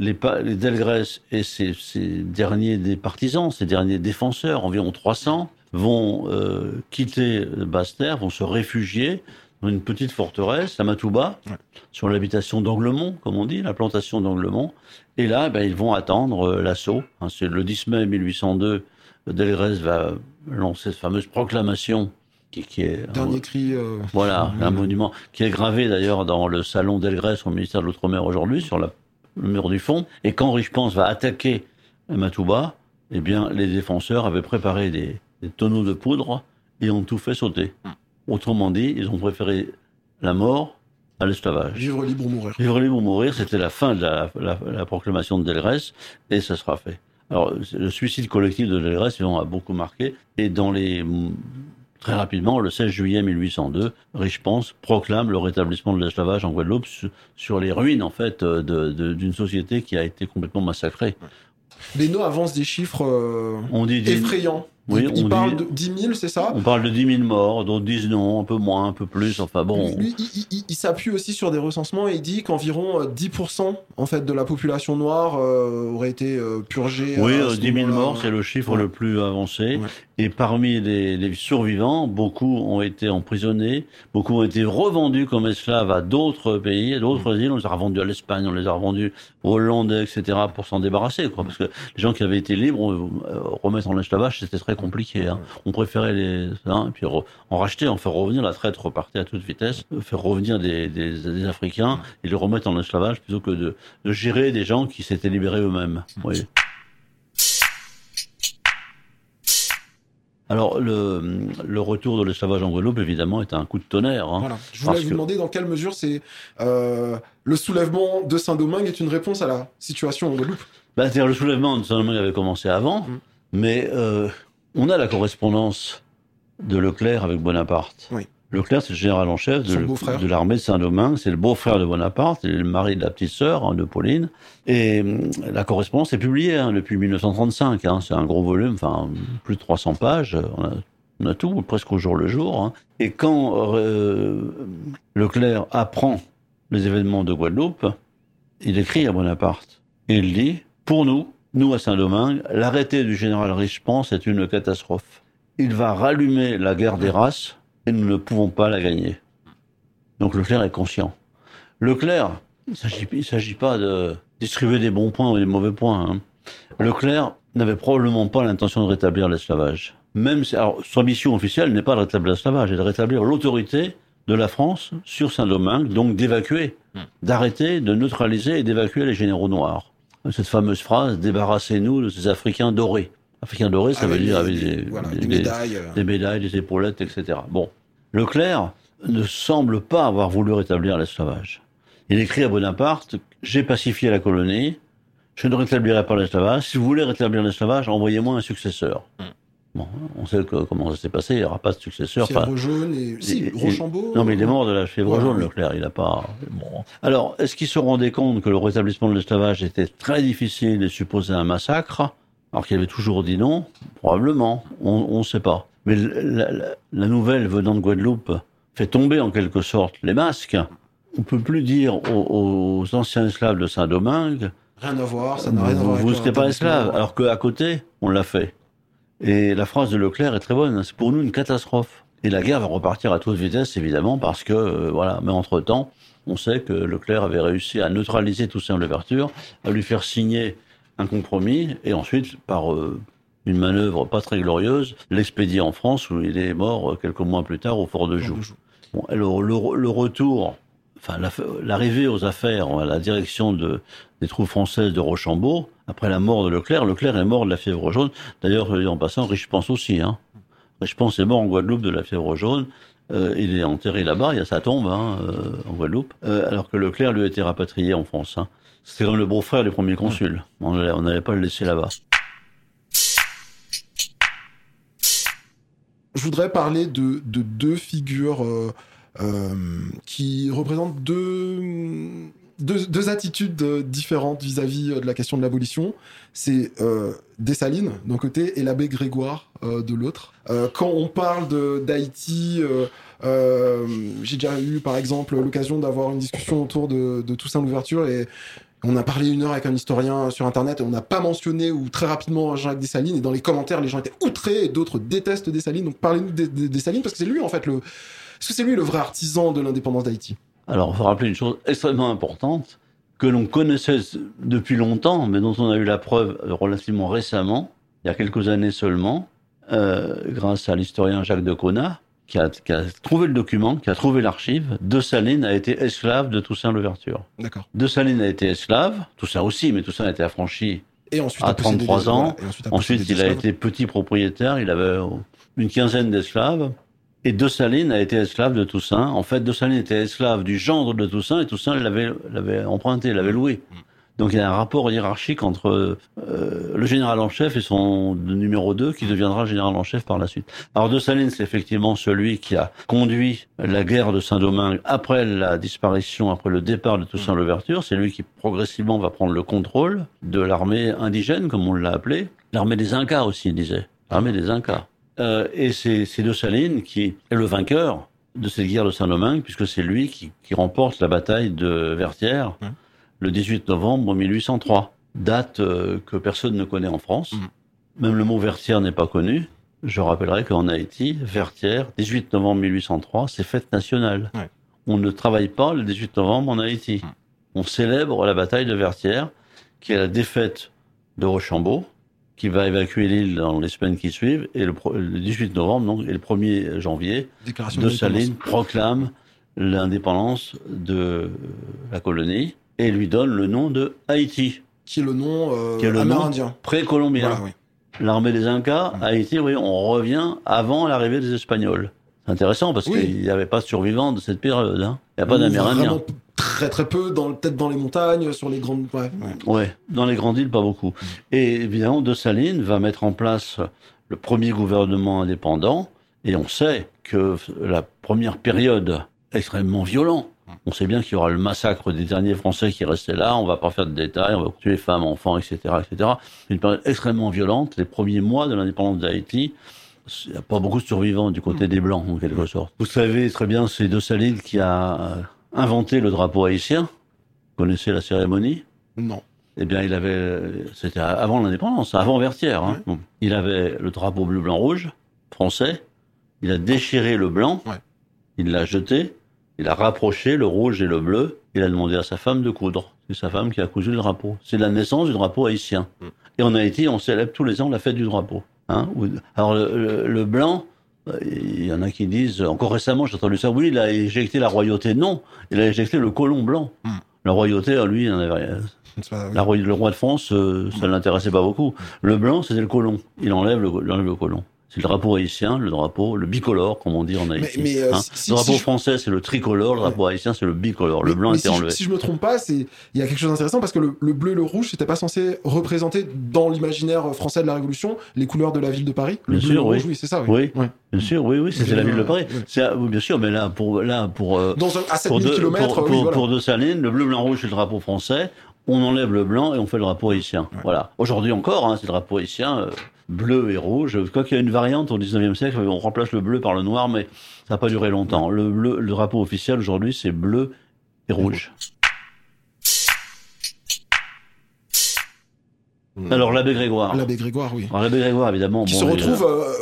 les, les Delgrès et ses, ses derniers des partisans, ses derniers défenseurs, environ 300, vont euh, quitter Basse-Terre, vont se réfugier dans une petite forteresse, la Matouba, Ouais. sur l'habitation d'Anglemont, comme on dit, la plantation d'Anglemont. Et là, ben, ils vont attendre euh, l'assaut. Hein, c'est le 10 mai 1802, Delgrès va lancer cette fameuse proclamation qui, qui est Dernier cri. euh, voilà, un monument qui est gravé d'ailleurs dans le salon d'Elgrès au ministère de l'Outre-mer aujourd'hui, sur la- le mur du fond. Et quand Richepense va attaquer Matouba, eh bien, les défenseurs avaient préparé des, des tonneaux de poudre et ont tout fait sauter. Autrement dit, ils ont préféré la mort à l'esclavage. Vivre libre ou mourir. Vivre libre ou mourir, c'était la fin de la, la- la proclamation de Delgrès, et ça sera fait. Alors, le suicide collectif de Delgrès, a beaucoup marqué, et dans les très rapidement, le 16 juillet 1802, Richepense proclame le rétablissement de l'esclavage en Guadeloupe su- sur les ruines, en fait, euh, d'une société qui a été complètement massacrée. Beno avance des chiffres euh, On dit effrayants. Oui, il il on parle dit- de 10 000, c'est ça? On parle de 10 000 morts, d'autres disent non, un peu moins, un peu plus, enfin bon. Lui, il, il- il- il s'appuie aussi sur des recensements et il dit qu'environ euh, 10% en fait de la population noire euh, aurait été euh, purgée. Oui, à euh, ce 10 000 moment-là. morts, c'est le chiffre Ouais. le plus avancé. Ouais. Et parmi les, les survivants, beaucoup ont été emprisonnés, beaucoup ont été revendus comme esclaves à d'autres pays, à d'autres Mm. îles. On les a revendus à l'Espagne, on les a revendus aux Hollandais, etc., pour s'en débarrasser. Quoi. Parce que les gens qui avaient été libres, euh, remettre en esclavage, c'était très compliqué. Hein. On préférait les... Hein, et puis en racheter, en faire revenir, la traite repartait à toute vitesse, euh, faire revenir des, des, des Africains et les remettre en esclavage plutôt que de, de gérer des gens qui s'étaient libérés eux-mêmes. Oui. Alors, le, le retour de l'esclavage en Guadeloupe, évidemment, est un coup de tonnerre. Hein. Voilà. Je voulais vous que- demander dans quelle mesure c'est euh, le soulèvement de Saint-Domingue est une réponse à la situation en Guadeloupe. Bah, c'est-à-dire, le soulèvement de Saint-Domingue avait commencé avant, Mm. mais euh, on a la correspondance de Leclerc avec Bonaparte. Oui. Leclerc, c'est le général en chef de, l'armée de Saint-Domingue, c'est le beau-frère de Bonaparte, est le mari de la petite sœur hein, de Pauline. Et hum, la correspondance est publiée hein, depuis 1935, hein, c'est un gros volume, enfin plus de 300 pages, on a, on a tout, presque au jour le jour. Et quand euh, Leclerc apprend les événements de Guadeloupe, il écrit à Bonaparte. Et il dit, pour nous, nous à Saint-Domingue, l'arrêté du général Richepense est une catastrophe. Il va rallumer la guerre des races et nous ne pouvons pas la gagner. Donc Leclerc est conscient. Leclerc, il ne s'agit pas de distribuer des bons points ou des mauvais points. hein. Leclerc n'avait probablement pas l'intention de rétablir l'esclavage. Même si, alors, son mission officielle n'est pas de rétablir l'esclavage, elle est de rétablir l'autorité de la France sur Saint-Domingue, donc d'évacuer, d'arrêter, de neutraliser et d'évacuer les généraux noirs. Cette fameuse phrase, débarrassez-nous de ces Africains dorés. Africains dorés, ça veut Avec dire des- avec des, des- voilà, des- des des- médailles. euh. des médailles, des épaulettes, etc. Bon, Leclerc ne semble pas avoir voulu rétablir l'esclavage. Il écrit à Bonaparte J'ai pacifié la colonie, je ne rétablirai pas l'esclavage. Si vous voulez rétablir l'esclavage, envoyez-moi un successeur. Bon, on sait que- comment ça s'est passé, il n'y aura pas de successeur. Fièvre Enfin, jaune et. Si, et- Rochambeau. non, mais il est mort de la Voilà, jaune, oui. Leclerc. Il n'a pas. Bon. Alors, est-ce qu'il se rendait compte que le rétablissement de l'esclavage était très difficile et supposait un massacre? Alors qu'il avait toujours dit non Probablement. On ne sait pas. Mais la, la- la nouvelle venant de Guadeloupe fait tomber en quelque sorte les masques. On peut plus dire aux, aux anciens esclaves de Saint-Domingue Rien à voir, ça n'a rien à voir vous n'étiez pas esclave, alors qu'à côté, on l'a fait. Et la phrase de Leclerc est très bonne. hein, C'est pour nous une catastrophe. Et la guerre va repartir à toute vitesse, évidemment, parce que, euh, voilà. Mais entre-temps, on sait que Leclerc avait réussi à neutraliser Toussaint Louverture, à lui faire signer un compromis, et ensuite, par euh, une manœuvre pas très glorieuse, l'expédier en France, où il est mort euh, quelques mois plus tard au Fort de Joux. Bon, alors, le, re- le retour, enfin, la- l'arrivée aux affaires à la direction de, des troupes françaises de Rochambeau, après la mort de Leclerc, Leclerc est mort de la fièvre jaune. D'ailleurs, en passant, Richepense aussi. Hein. Richepense est mort en Guadeloupe de la fièvre jaune. Euh, il est enterré là-bas, il y a sa tombe hein, euh, en Guadeloupe, Euh, alors que Leclerc lui a été rapatrié en France. Hein. C'était comme le beau-frère du premier consul. On n'allait on n'allait pas le laisser là-bas. je voudrais parler de, de deux figures euh, euh, qui représentent deux, deux, attitudes euh, différentes vis-à-vis de la question de l'abolition. C'est euh, Dessalines d'un côté et l'abbé Grégoire euh, de l'autre. Euh, quand on parle d'Haïti, euh, euh, j'ai déjà eu par exemple l'occasion d'avoir une discussion autour de, Toussaint Louverture et on a parlé une heure avec un historien sur internet et on n'a pas mentionné ou très rapidement Jean-Jacques Dessalines et dans les commentaires les gens étaient outrés et d'autres détestent Dessalines donc parlez-nous de- Dessalines parce que c'est lui en fait le parce que c'est lui le vrai artisan de l'indépendance d'Haïti. Alors, il faut rappeler une chose extrêmement importante que l'on connaissait depuis longtemps, mais dont on a eu la preuve relativement récemment, il y a quelques années seulement, euh, grâce à l'historien Jacques de Cona, qui a, qui a trouvé le document, qui a trouvé l'archive. De Salines a été esclave de Toussaint Louverture. D'accord. De Salines a été esclave, Toussaint aussi, mais Toussaint a été affranchi. Et ensuite À a possédé 33 des- ans, voilà, et ensuite, il a été petit propriétaire, il avait euh, une quinzaine d'esclaves. Et De Salines a été esclave de Toussaint. En fait, De Salines était esclave du gendre de Toussaint et Toussaint l'avait emprunté, l'avait loué. Donc il y a un rapport hiérarchique entre euh, le général en chef et son numéro 2 qui deviendra général en chef par la suite. Alors De Salines, c'est effectivement celui qui a conduit la guerre de Saint-Domingue après la disparition, après le départ de Toussaint Louverture. C'est lui qui progressivement va prendre le contrôle de l'armée indigène, comme on l'a appelé. L'armée des Incas aussi, il disait. L'armée des Incas. Euh, et c'est De Salines qui est le vainqueur de cette guerre de Saint-Domingue, puisque c'est lui qui, qui remporte la bataille de Vertières Ouais. le 18 novembre 1803, date euh, que personne ne connaît en France. Mhm. Même le mot Vertières n'est pas connu. Je rappellerai qu'en Haïti, Vertières, 18 novembre 1803, c'est fête nationale. Ouais. On ne travaille pas le 18 novembre en Haïti. Mhm. On célèbre la bataille de Vertières, qui est la défaite de Rochambeau, qui va évacuer l'île dans les semaines qui suivent, et le, pro- le 18 novembre, donc, et le 1er janvier, Déclaration de d'indépendance. Salines proclame l'indépendance de la colonie et lui donne le nom de Haïti, qui est le nom euh, Qui est le nom amérindien. pré-colombien. Voilà, oui. L'armée des Incas. Haïti, oui, on revient avant l'arrivée des Espagnols. Intéressant parce Oui. qu'il n'y avait pas de survivants de cette période. hein. Il n'y a pas Ou d'Amérindiens. vraiment Très très peu, dans, peut-être dans les montagnes, sur les grandes. Ouais, ouais. Ouais, dans les grandes îles, pas beaucoup. Et évidemment, De Salines va mettre en place le premier gouvernement indépendant, et on sait que la première période extrêmement violente. On sait bien qu'il y aura le massacre des derniers Français qui restaient là. On va pas faire de détails. On va tuer femmes, enfants, etc., etc. Une période extrêmement violente. Les premiers mois de l'indépendance d'Haïti, il n'y a pas beaucoup de survivants du côté des Blancs, en quelque sorte. Vous savez très bien, c'est De qui a euh, inventé le drapeau haïtien. Vous connaissez la cérémonie? Non. eh bien, il avait, c'était avant l'indépendance, avant Vertières. Hein. Il avait le drapeau bleu, blanc, rouge français. Il a déchiré le blanc. Il l'a jeté. Il a rapproché le rouge et le bleu. Il a demandé à sa femme de coudre. C'est sa femme qui a cousu le drapeau. C'est la naissance du drapeau haïtien. Mm. Et en Haïti, on célèbre tous les ans la fête du drapeau. Hein. Alors, le, le- le blanc, euh, il y en a qui disent, encore récemment, j'ai entendu ça, oui, il a éjecté la royauté. Non, il a éjecté le colon blanc. Mm. La royauté, lui, il en avait rien. C'est pas- oui. La roi- le roi de France, euh, ça ne l'intéressait pas beaucoup. Le blanc, c'était le colon. Il enlève le, il enlève le colon. C'est le drapeau haïtien, le drapeau, le bicolore, comme on dit en Haïti. mais, euh, hein. si- si- le drapeau si je- français, c'est le tricolore, le drapeau haïtien, c'est le bicolore. Le Mais- blanc mais était si, enlevé. Je, si je me trompe pas, il y a quelque chose d'intéressant parce que le, le bleu et le rouge, c'était pas censé représenter dans l'imaginaire français de la Révolution les couleurs de la ville de Paris. Le Bien bleu sûr, le oui. rouge, oui, c'est ça. Oui. Oui. Ouais. Bien sûr, oui, oui, c'était Oui, la ville de Paris. oui. C'est, oui, bien sûr, mais là, pour, là, pour, euh, Dans un, à pour, 7000 deux- km, pour, oui, pour- voilà. pour De Salines, le bleu, blanc, rouge, c'est le drapeau français. On enlève le blanc et on fait le drapeau haïtien. Voilà. Aujourd'hui encore, hein, c'est le drapeau haïtien, euh, bleu et rouge. Je crois qu'il y a une variante au 19e siècle, on remplace le bleu par le noir, mais ça n'a pas duré longtemps. Le, bleu, le drapeau officiel aujourd'hui, c'est bleu et rouge. Mm. Alors, l'abbé Grégoire. L'abbé Grégoire, oui. L'abbé Grégoire, évidemment. Qui bon, se retrouve, euh,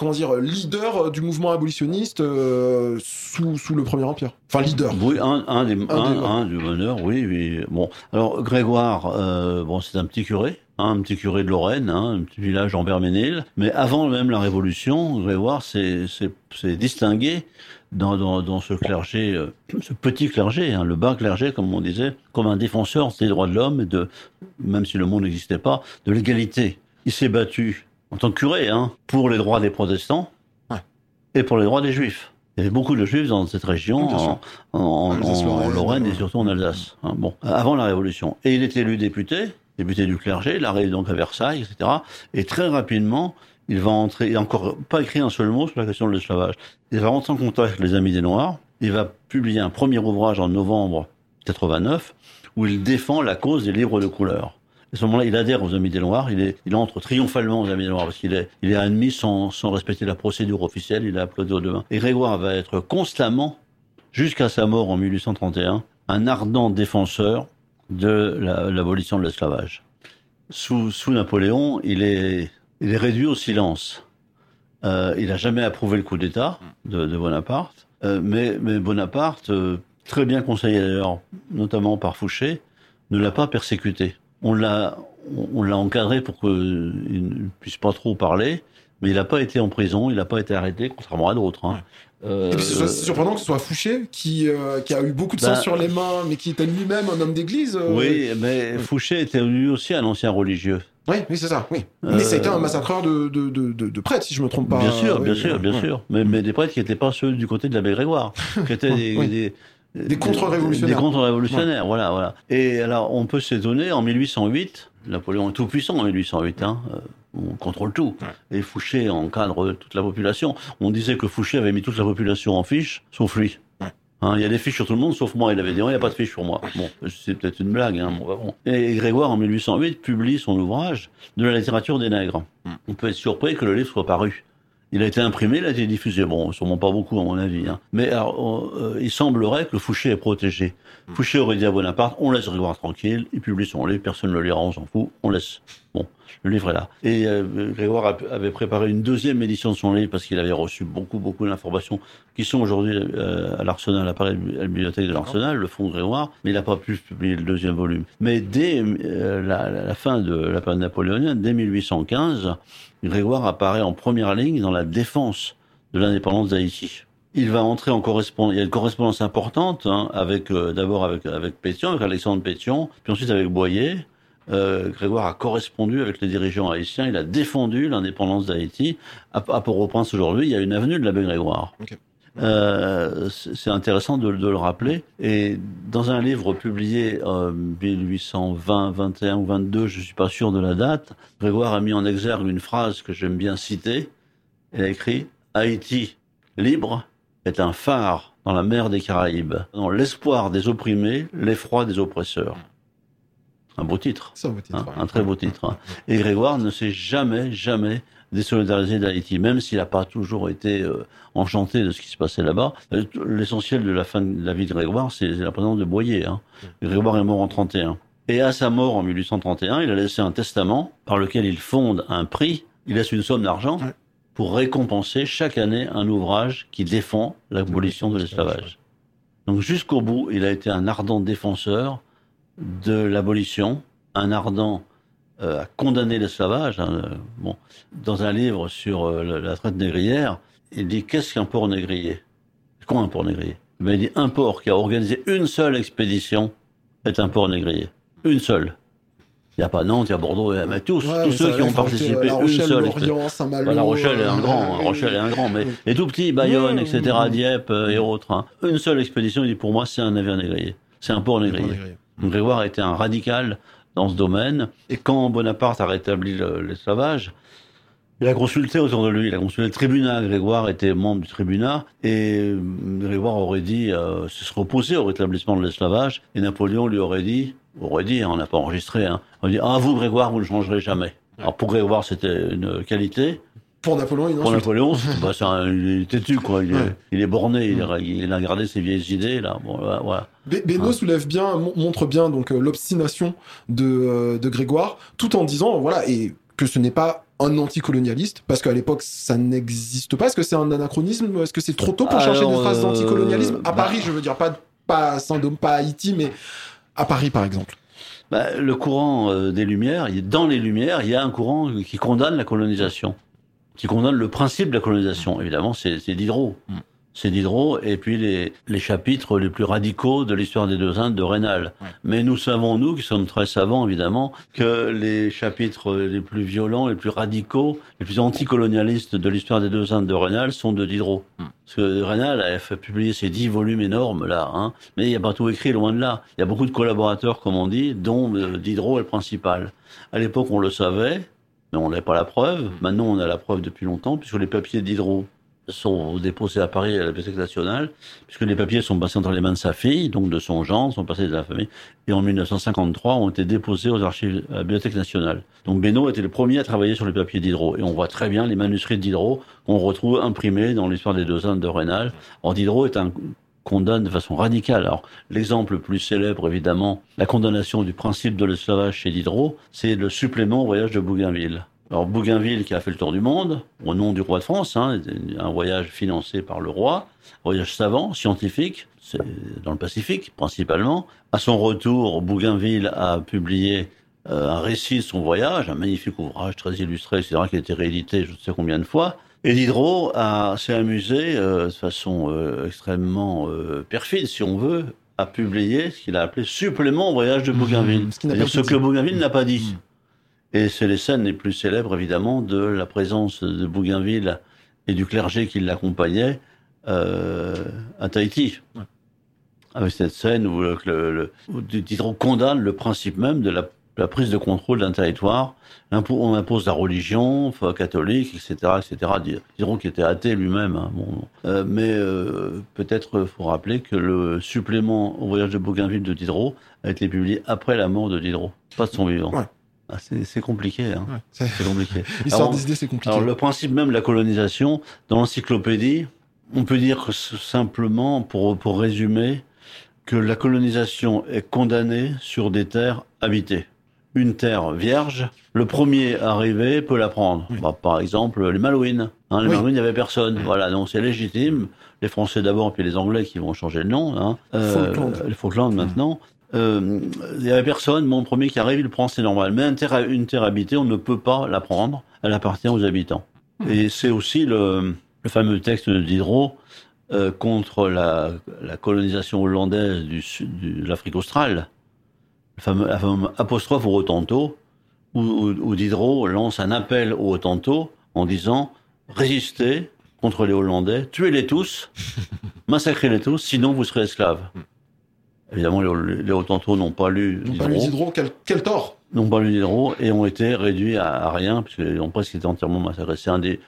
comment dire, leader du mouvement abolitionniste euh, sous, sous le Premier Empire. Enfin, leader. Oui, un, un, des, un, des- un du bonheur, oui, oui. Bon, alors Grégoire, euh, bon, c'est un petit curé, hein, un petit curé de Lorraine, hein, un petit village en Berménil. Mais avant même la Révolution, Grégoire s'est distingué dans, dans, dans ce clergé, euh, ce petit clergé, hein, le bas clergé, comme on disait, comme un défenseur des droits de l'homme et de, même si le monde n'existait pas, de l'égalité. Il s'est battu en tant que curé, hein, pour les droits des protestants Ouais. et pour les droits des juifs. Il y avait beaucoup de juifs dans cette région, en, Lorraine et surtout en Alsace. hein, bon, avant la Révolution. Et il est élu député, député du clergé, il arrive donc à Versailles, etc. Et très rapidement, il va entrer, il n'a encore pas écrit un seul mot sur la question de l'esclavage. Il va rentrer en contact avec les Amis des Noirs. Il va publier un premier ouvrage en novembre 89 où il défend la cause des livres de couleur. À ce moment-là, il adhère aux Amis des Noirs. Il, entre triomphalement aux Amis des Noirs parce qu'il est, il est admis sans, respecter la procédure officielle. Il est applaudi aux deux mains. Et Grégoire va être constamment, jusqu'à sa mort en 1831, un ardent défenseur de l'abolition de l'esclavage. Sous, Napoléon, il est, réduit au silence. Euh, il n'a jamais approuvé le coup d'État de, Bonaparte, euh, mais, mais, Bonaparte, euh, très bien conseillé d'ailleurs, notamment par Fouché, ne l'a pas persécuté. On l'a, on, l'a encadré pour qu'il ne puisse pas trop parler, mais il n'a pas été en prison, il n'a pas été arrêté, contrairement à d'autres. Hein. Euh, c'est surprenant que ce soit Fouché, qui, euh, qui a eu beaucoup de sang bah, sur les mains, mais qui était lui-même un homme d'église. Euh. Oui, mais Fouché était lui aussi un ancien religieux. Oui, oui c'est ça, oui. Mais été un massacreur de, de, de, de, prêtres, si je me trompe pas. Bien sûr, bien sûr, bien sûr. Mais, mais, des prêtres qui n'étaient pas ceux du côté de l'abbé Grégoire, qui étaient des, des contre-révolutionnaires. Des contre-révolutionnaires, voilà, voilà. Et alors, on peut s'étonner, en 1808, Napoléon est tout puissant en 1808, hein, on contrôle tout. Et Fouché encadre toute la population. On disait que Fouché avait mis toute la population en fiche, sauf lui. Hein, il y a des fiches sur tout le monde, sauf moi. Il avait dit, il n'y a pas de fiches sur moi. Bon, c'est peut-être une blague. Hein, bon, Et Grégoire, en 1808, publie son ouvrage de la littérature des nègres. On peut être surpris que le livre soit paru. Il a été imprimé, il a été diffusé. Bon, sûrement pas beaucoup à mon avis. Hein. Mais alors, euh, il semblerait que Fouché est protégé. Fouché aurait dit à Bonaparte, on laisse Grégoire tranquille, il publie son livre, personne ne le lira, on s'en fout, on laisse. Bon, le livre est là. Et euh, Grégoire avait préparé une deuxième édition de son livre parce qu'il avait reçu beaucoup, beaucoup d'informations qui sont aujourd'hui euh, à l'Arsenal, à la bibliothèque de l'Arsenal, le fonds Grégoire, mais il n'a pas pu publier le deuxième volume. Mais dès euh, la, la, fin de la période napoléonienne, dès 1815, Grégoire apparaît en première ligne dans la défense de l'indépendance d'Haïti il va entrer en correspondance. Il y a une correspondance importante hein, avec euh, d'abord avec avec Pétion, avec Alexandre Pétion, puis ensuite avec Boyer. Euh, Grégoire a correspondu avec les dirigeants haïtiens. Il a défendu l'indépendance d'Haïti. À, Port-au-Prince aujourd'hui, il y a une avenue de l'abbé Grégoire. Euh, c'est intéressant de, de, le rappeler. Et dans un livre publié en 1820, 21 ou 22, je suis pas sûr de la date, Grégoire a mis en exergue une phrase que j'aime bien citer. Il a écrit Haïti libre, est un phare dans la mer des Caraïbes, dans l'espoir des opprimés, l'effroi des oppresseurs. Un beau titre. Un, beau titre, hein, un très beau titre. Hein. Et Grégoire ne s'est jamais, jamais désolidarisé d'Haïti, même s'il n'a pas toujours été euh, enchanté de ce qui se passait là-bas. Euh, l'essentiel de la fin de la vie de Grégoire, c'est la présence de Boyer. Hein. Grégoire est mort en 31. Et à sa mort en 1831, il a laissé un testament par lequel il fonde un prix, il laisse une somme d'argent pour récompenser chaque année un ouvrage qui défend l'abolition de l'esclavage. Donc jusqu'au bout, il a été un ardent défenseur de l'abolition, un ardent euh, à condamner l'esclavage. Hein, euh, bon, dans un livre sur euh, la traite négrière, il dit qu'est-ce qu'un port négrier? Quoi un port négrier? Ben, Il dit un port qui a organisé une seule expédition est un port négrier. Une seule. Il n'y a pas Nantes, il y a Bordeaux, mais tous, tous ceux qui ont participé, la Rochelle, une seule. Lorient, la Rochelle est un grand, Rochelle est un grand, mais les tout petits, Bayonne, etc., Dieppe euh, et autres. Hein. Une seule expédition, il dit pour moi, c'est un navire négrier. C'est un port négrier. Grégoire était un radical dans ce domaine. Et quand Bonaparte a rétabli l'esclavage, il a consulté autour de lui, il a consulté le tribunal. Grégoire était membre du tribunal et Grégoire aurait dit euh, se serait opposé au rétablissement de l'esclavage et Napoléon lui aurait dit aurait dit, on n'a pas enregistré, hein, on dit, ah, vous, Grégoire, vous ne changerez jamais. Alors, pour Grégoire, c'était une qualité. Pour Napoléon, il Pour Napoléon, bah, il est têtu, quoi. Il, est, il est borné, il, a gardé ses vieilles idées, là. Bon, voilà. Beno soulève bien, montre bien, donc, euh, l'obstination de, euh, de Grégoire, tout en disant, voilà, et que ce n'est pas un anticolonialiste parce qu'à l'époque ça n'existe pas. Est-ce que c'est un anachronisme? Est-ce que c'est trop tôt pour chercher des phrases d'anticolonialisme? À bah Paris, je veux dire, pas pas Saint-Dôme, pas Haïti, mais à Paris, par exemple bah, Le courant euh, des Lumières, dans les Lumières, il y a un courant qui condamne la colonisation, qui condamne le principe de la colonisation. Évidemment, c'est Diderot. Mm c'est Diderot, et puis les, les, chapitres les plus radicaux de l'histoire des deux Indes de Rénal. Mais nous savons, nous, qui sommes très savants, évidemment, que les chapitres les plus violents, les plus radicaux, les plus anticolonialistes de l'histoire des deux Indes de Rénal sont de Diderot. Hmm. Parce que Rénal a fait publier ces dix volumes énormes, là, hein, mais il n'y a pas tout écrit, loin de là. Il y a beaucoup de collaborateurs, comme on dit, dont euh, Diderot est le principal. À l'époque, on le savait, mais on n'avait pas la preuve. Maintenant, on a la preuve depuis longtemps, puisque les papiers d'Hydro sont déposés à Paris à la Bibliothèque nationale, puisque les papiers sont passés entre les mains de sa fille, donc de son gendre, sont passés de la famille, et en 1953 ont été déposés aux archives à la Bibliothèque nationale. Donc Benoît était le premier à travailler sur les papiers d'Hydro, et on voit très bien les manuscrits d'Hydro qu'on retrouve imprimés dans l'histoire des deux Indes de Rênal. Or Diderot est un condamne de façon radicale. Alors, l'exemple le plus célèbre, évidemment, la condamnation du principe de l'esclavage chez Diderot, c'est le supplément au voyage de Bougainville. Alors, Bougainville qui a fait le tour du monde, au nom du roi de France, hein, un voyage financé par le roi, voyage savant, scientifique, dans le Pacifique principalement. À son retour, Bougainville a publié euh, un récit de son voyage, un magnifique ouvrage très illustré, etc., qui a été réédité je ne sais combien de fois. Et Diderot s'est amusé euh, de façon euh, extrêmement euh, perfide, si on veut, à publier ce qu'il a appelé supplément au voyage de mmh, Bougainville. ce, ce que Bougainville n'a pas dit. Mmh. Et c'est les scènes les plus célèbres, évidemment, de la présence de Bougainville et du clergé qui l'accompagnait à Tahiti. Avec cette scène où, le, où Diderot condamne le principe même de la la prise de contrôle d'un territoire. On impose la religion catholique, etc., etc. Diront qu'il était athée lui-même. Hein, bon, euh, mais euh, peut-être faut rappeler que le supplément au voyage de Bougainville de Diderot a été publié après la mort de Diderot, pas de son vivant. Ah, c'est compliqué. Hein. c'est compliqué. L'histoire des idées, c'est compliqué. Alors, le principe même de la colonisation, dans l'encyclopédie, on peut dire que simplement, pour, pour résumer, que la colonisation est condamnée sur des terres habitées une terre vierge, le premier arrivé peut la prendre. Bah, par exemple, les Malouines. Hein, les Malouines, il n'y avait personne. Voilà, donc c'est légitime. Les Français d'abord, puis les Anglais qui vont changer le nom. Hein. Euh, les Falklands maintenant. Euh, il n'y avait personne. Mon premier qui arrive, il prend, c'est normal. Mais une terre, une terre habitée, on ne peut pas la prendre. Elle appartient aux habitants. Et c'est aussi le, le, fameux texte de Diderot euh, contre la, la, colonisation hollandaise du, de l'Afrique australe la fameuse apostrophe au Rotanto, où, Diderot lance un appel au Rotanto en disant résistez contre les Hollandais, tuez-les tous, massacrez-les tous, sinon vous serez esclaves. Évidemment, les, les n'ont pas lu Diderot. Pas lu Diderot, quel, tort N'ont pas lu Diderot et ont été réduits à, rien, puisqu'ils ont presque été entièrement massacrés.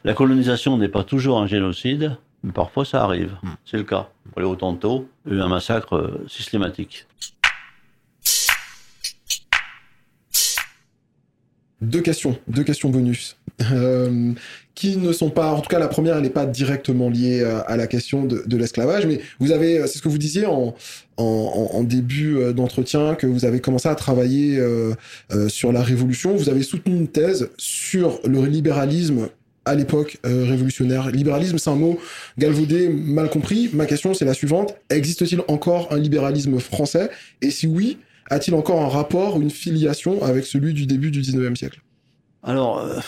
La colonisation n'est pas toujours un génocide, mais parfois ça arrive. Hmm. C'est le cas. Pour les Hottentots, il y a eu un massacre euh, systématique. Deux questions, deux questions bonus. Euh, qui ne sont pas, en tout cas la première, elle n'est pas directement liée à, la question de, l'esclavage, mais vous avez, c'est ce que vous disiez en, début euh, d'entretien, que vous avez commencé à travailler euh, sur la révolution, vous avez soutenu une thèse sur le libéralisme à l'époque révolutionnaire. Libéralisme, c'est un mot galvaudé, mal compris. Ma question, c'est la suivante. Existe-t-il encore un libéralisme français? Et si oui, a-t-il encore un rapport une filiation avec celui du début du 19e siècle? Alors, euh,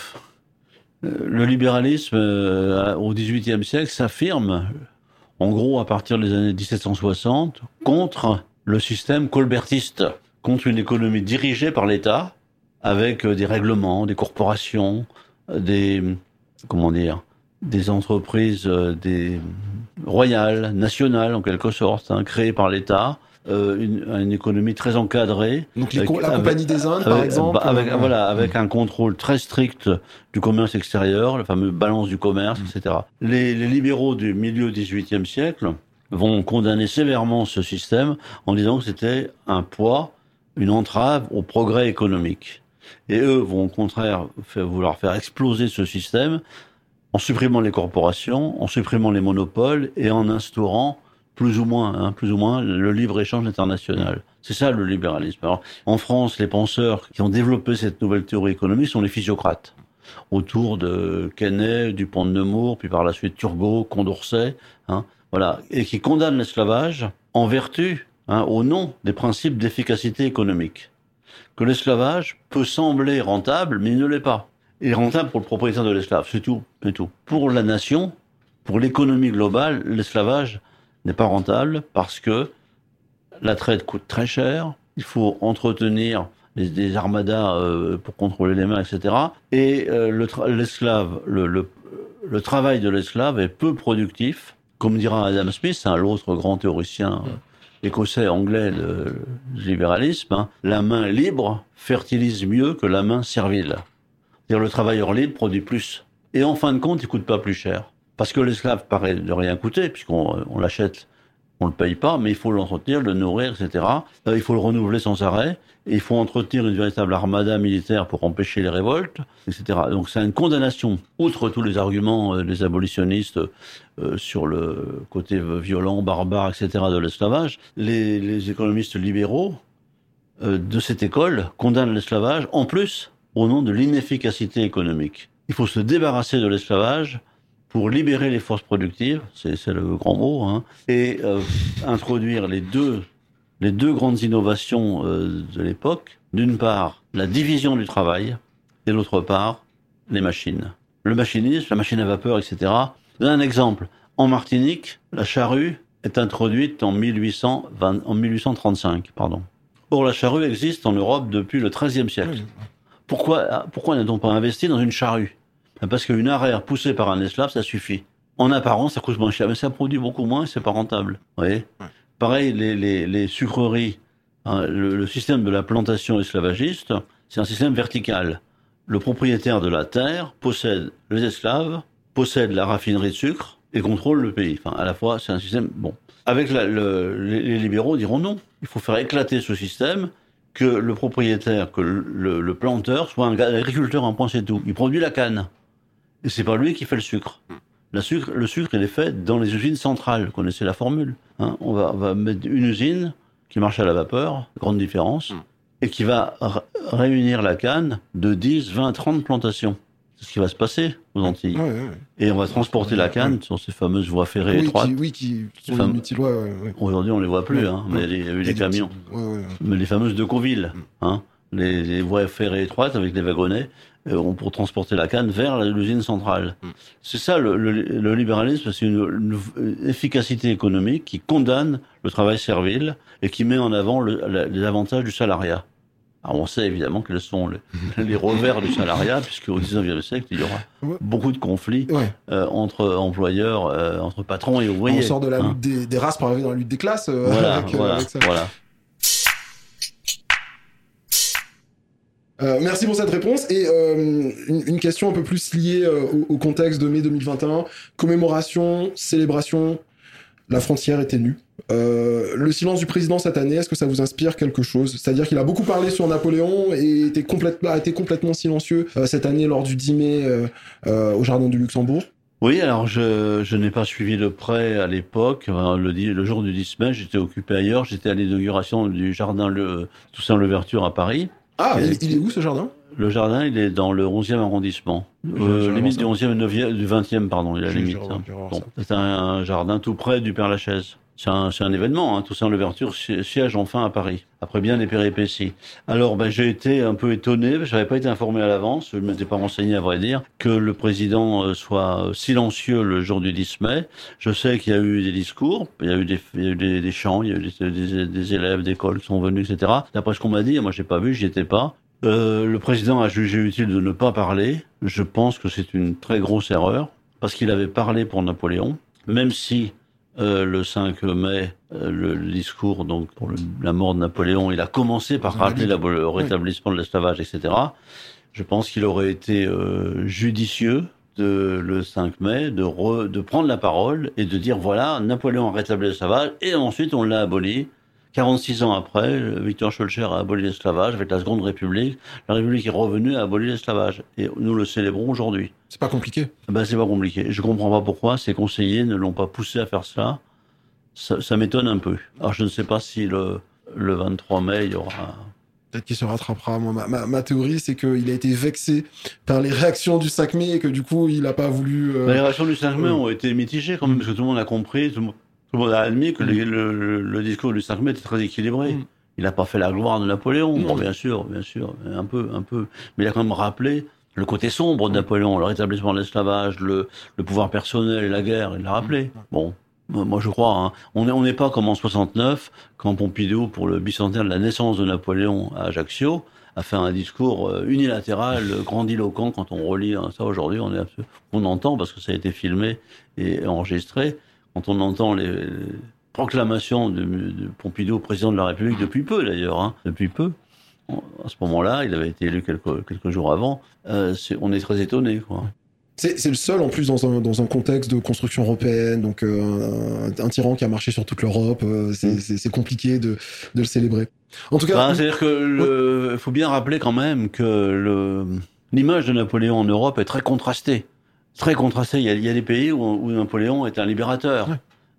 le libéralisme euh, au 18e siècle s'affirme, en gros, à partir des années 1760, contre le système colbertiste, contre une économie dirigée par l'État, avec euh, des règlements, des corporations, des comment dire, des entreprises, des royales, nationales en quelque sorte, hein, créées par l'État, euh, une, une, économie très encadrée. Donc la Compagnie des Indes, par exemple avec, euh, Voilà, avec un contrôle très strict du commerce extérieur, la fameuse balance du commerce, mm. etc. Les, les libéraux du milieu 18e siècle vont condamner sévèrement ce système en disant que c'était un poids, une entrave au progrès économique. Et eux vont au contraire vouloir faire exploser ce système en supprimant les corporations, en supprimant les monopoles et en instaurant plus ou moins, hein, plus ou moins, le libre-échange international. C'est ça le libéralisme. En France, les penseurs qui ont développé cette nouvelle théorie économique sont les physiocrates, autour de Quesnay, Dupont de Nemours, puis par la suite Turgot, Condorcet, hein, voilà, et qui condamnent l'esclavage en vertu, hein, au nom des principes d'efficacité économique. Que l'esclavage peut sembler rentable, mais il ne l'est pas. Il rentable pour le propriétaire de l'esclave, c'est tout, c'est tout. Pour la nation, pour l'économie globale, l'esclavage n'est pas rentable parce que la traite coûte très cher, il faut entretenir des, armadas euh, pour contrôler les mains, etc. Et euh, l'esclave, le, le, travail de l'esclave est peu productif, comme dira Adam Smith, hein, l'autre grand théoricien euh, écossais, anglais du libéralisme, hein. la main libre fertilise mieux que la main servile. C'est-à-dire le travailleur libre produit plus. Et en fin de compte, il coûte pas plus cher. Parce que l'esclave paraît de rien coûter, puisqu'on on l'achète, on le paye pas, mais il faut l'entretenir, le nourrir, etc. Euh, il faut le renouveler sans arrêt. Et il faut entretenir une véritable armada militaire pour empêcher les révoltes, etc. Donc c'est une condamnation, outre tous les arguments euh, des abolitionnistes euh, sur le côté violent, barbare, etc. de l'esclavage. Les, économistes libéraux euh, de cette école condamnent l'esclavage, en plus, au nom de l'inefficacité économique. Il faut se débarrasser de l'esclavage pour libérer les forces productives, c'est le grand mot, hein, et euh, introduire les deux, les deux grandes innovations euh, de l'époque. D'une part, la division du travail, et d'autre part, les machines. Le machinisme, la machine à vapeur, etc. Un exemple. En Martinique, la charrue est introduite en, 1820, en 1835. Pardon. Or, la charrue existe en Europe depuis le XIIIe siècle. Pourquoi, pourquoi n'a-t-on pas investi dans une charrue? Parce qu'une arrière poussée par un esclave, ça suffit. En apparence, ça coûte moins cher, mais ça produit beaucoup moins et c'est pas rentable. Vous voyez Pareil, les, les, les sucreries, hein, le, système de la plantation esclavagiste, c'est un système vertical. Le propriétaire de la terre possède les esclaves, possède la raffinerie de sucre et contrôle le pays. Enfin, à la fois, c'est un système bon. Avec la, le, les, libéraux diront non. Il faut faire éclater ce système, que le propriétaire, que le, le planteur soit un agriculteur en point c'est tout. Il produit la canne. Et c'est pas lui qui fait le sucre. La sucre. Le sucre, il est fait dans les usines centrales. Vous connaissez la formule. Hein on, va, on, va, mettre une usine qui marche à la vapeur, grande différence, et qui va réunir la canne de 10, 20, 30 plantations. C'est ce qui va se passer aux Antilles. Ouais, ouais. Et on va transporter la canne sur ces fameuses voies ferrées oui, étroites. Qui, oui, qui sont. Aujourd'hui, on les voit plus, hein, mais il y a eu des camions. Mais les fameuses de Coville, hein, les, les voies ferrées étroites avec les wagonnets, pour transporter la canne vers l'usine centrale. Mm. C'est ça le, le, le libéralisme, c'est une, une, efficacité économique qui condamne le travail servile et qui met en avant le, les avantages du salariat. Alors on sait évidemment quels sont les, les revers du salariat, puisque au 19e siècle, il y aura beaucoup de conflits ouais. euh, entre employeurs, euh, entre patrons et ouvriers. On sort de la hein. lutte des, des, races pour arriver dans la lutte des classes. Euh, voilà, avec, voilà, avec voilà. Euh, merci pour cette réponse. Et euh, une, question un peu plus liée euh, au, contexte de mai 2021. Commémoration, célébration, la frontière était nue. Le silence du président cette année, est-ce que ça vous inspire quelque chose? C'est-à-dire qu'il a beaucoup parlé sur Napoléon et était complètement, a été complètement silencieux cette année lors du 10 mai au Jardin du Luxembourg? Oui, alors je, je n'ai pas suivi de près à l'époque. Le, le, jour du 10 mai, j'étais occupé ailleurs. J'étais à l'inauguration du jardin le, Toussaint Louverture à Paris. Ah, il, il, est où ce jardin? Le jardin, il est dans le 11e arrondissement. Euh, limite du 11e et 9e, du 20e, pardon, il a limite. Hein. Bon, c'est un, jardin tout près du Père Lachaise. C'est un, un, événement, hein, Toussaint Louverture siège enfin à Paris, après bien des péripéties. Alors, ben, j'ai été un peu étonné, je n'avais pas été informé à l'avance, je ne m'étais pas renseigné à vrai dire, que le président euh, soit silencieux le jour du 10 mai. Je sais qu'il y a eu des discours, il y a eu des, il y a eu des, des chants, il y a eu des, des, des élèves d'école qui sont venus, etc. D'après ce qu'on m'a dit, moi j'ai pas vu, j'y étais pas. Euh, le président a jugé utile de ne pas parler. Je pense que c'est une très grosse erreur, parce qu'il avait parlé pour Napoléon, même si euh, le 5 mai, euh, le discours donc pour le, la mort de Napoléon, il a commencé par rappeler la, le rétablissement de l'esclavage, etc. Je pense qu'il aurait été judicieux de, le 5 mai de, re, de prendre la parole et de dire voilà, Napoléon a rétabli l'esclavage et ensuite on l'a aboli. 46 ans après, Victor Schulcher a aboli l'esclavage avec la Seconde République. La République est revenue à abolir l'esclavage. Et nous le célébrons aujourd'hui. C'est pas compliqué. Ben, c'est pas compliqué. Je comprends pas pourquoi ces conseillers ne l'ont pas poussé à faire cela. Ça, ça m'étonne un peu. Alors, je ne sais pas si le, le 23 mai, il y aura peut-être qu'il se rattrapera. Moi, ma, ma, ma théorie, c'est qu'il a été vexé par les réactions du 5 mai et que du coup, il n'a pas voulu. Euh... Les réactions du 5 mai euh... ont été mitigées quand même, parce que tout le monde a compris. Tout le monde tout le monde a admis que mm. le, le, le, discours du 5 mai était très équilibré. Mm. Il n'a pas fait la gloire de Napoléon, bon, bien sûr, bien sûr, un peu, un peu. Mais il a quand même rappelé le côté sombre de Napoléon, le rétablissement de l'esclavage, le, le, pouvoir personnel et la guerre, il l'a rappelé. Bon, moi je crois, hein. on n'est pas comme en 69, quand Pompidou, pour le bicentenaire de la naissance de Napoléon à Ajaccio, a fait un discours euh, unilatéral, grandiloquent. Quand on relit hein, ça aujourd'hui, on, est, on entend parce que ça a été filmé et enregistré quand on entend les, proclamations de, de, Pompidou, président de la République, depuis peu d'ailleurs, hein, depuis peu, à ce moment-là, il avait été élu quelques, quelques jours avant, on est très étonné. Quoi. C'est le seul en plus dans un, dans un, contexte de construction européenne, donc euh, un, tyran qui a marché sur toute l'Europe, euh, mm. c'est compliqué de, de, le célébrer. En tout cas, bah, c'est-à-dire que faut bien rappeler quand même que l'image de Napoléon en Europe est très contrastée, très contrastée. Il y a, il y a des pays où, où, Napoléon est un libérateur.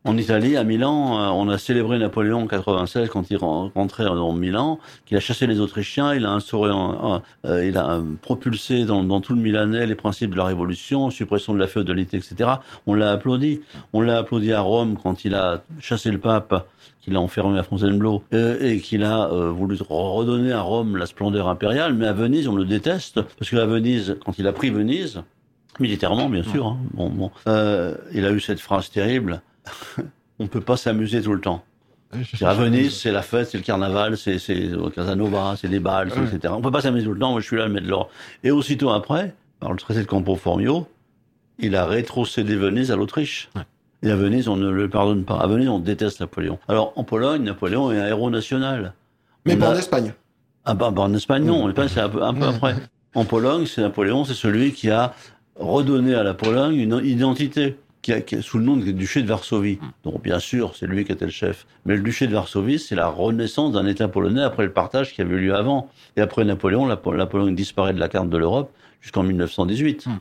En Italie, à Milan, euh, on a célébré Napoléon en 96 quand il rentrait dans Milan, qu'il a chassé les Autrichiens, il a instauré, euh, il a propulsé dans, dans, tout le Milanais les principes de la Révolution, suppression de la féodalité, etc. On l'a applaudi. On l'a applaudi à Rome quand il a chassé le pape, qu'il a enfermé à Fontainebleau euh, et qu'il a voulu redonner à Rome la splendeur impériale. Mais à Venise, on le déteste parce qu'à Venise, quand il a pris Venise, militairement bien sûr, hein, bon, bon, il a eu cette phrase terrible. on peut pas s'amuser tout le temps. à Venise, c'est la fête, c'est le carnaval, c'est au Casanova, c'est des balles, etc. On peut pas s'amuser tout le temps. Moi, je suis là à mettre l'or. Et aussitôt après, par le traité de Campo Formio, il a rétrocédé Venise à l'Autriche. Et à Venise, on ne le pardonne pas. À Venise, on déteste Napoléon. Alors, en Pologne, Napoléon est un héros national. Mais pas en Espagne. Ah bah, bah, en Espagne, non. c'est un peu, un peu après. En Pologne, c'est Napoléon, c'est celui qui a redonné à la Pologne une identité qui, sous le nom de duché de Varsovie. Hmm. Donc bien sûr, c'est lui qui était le chef. Mais le duché de Varsovie, c'est la renaissance d'un État polonais après le partage qui avait eu lieu avant. Et après Napoléon, la, Pologne disparaît de la carte de l'Europe jusqu'en 1918. Hmm.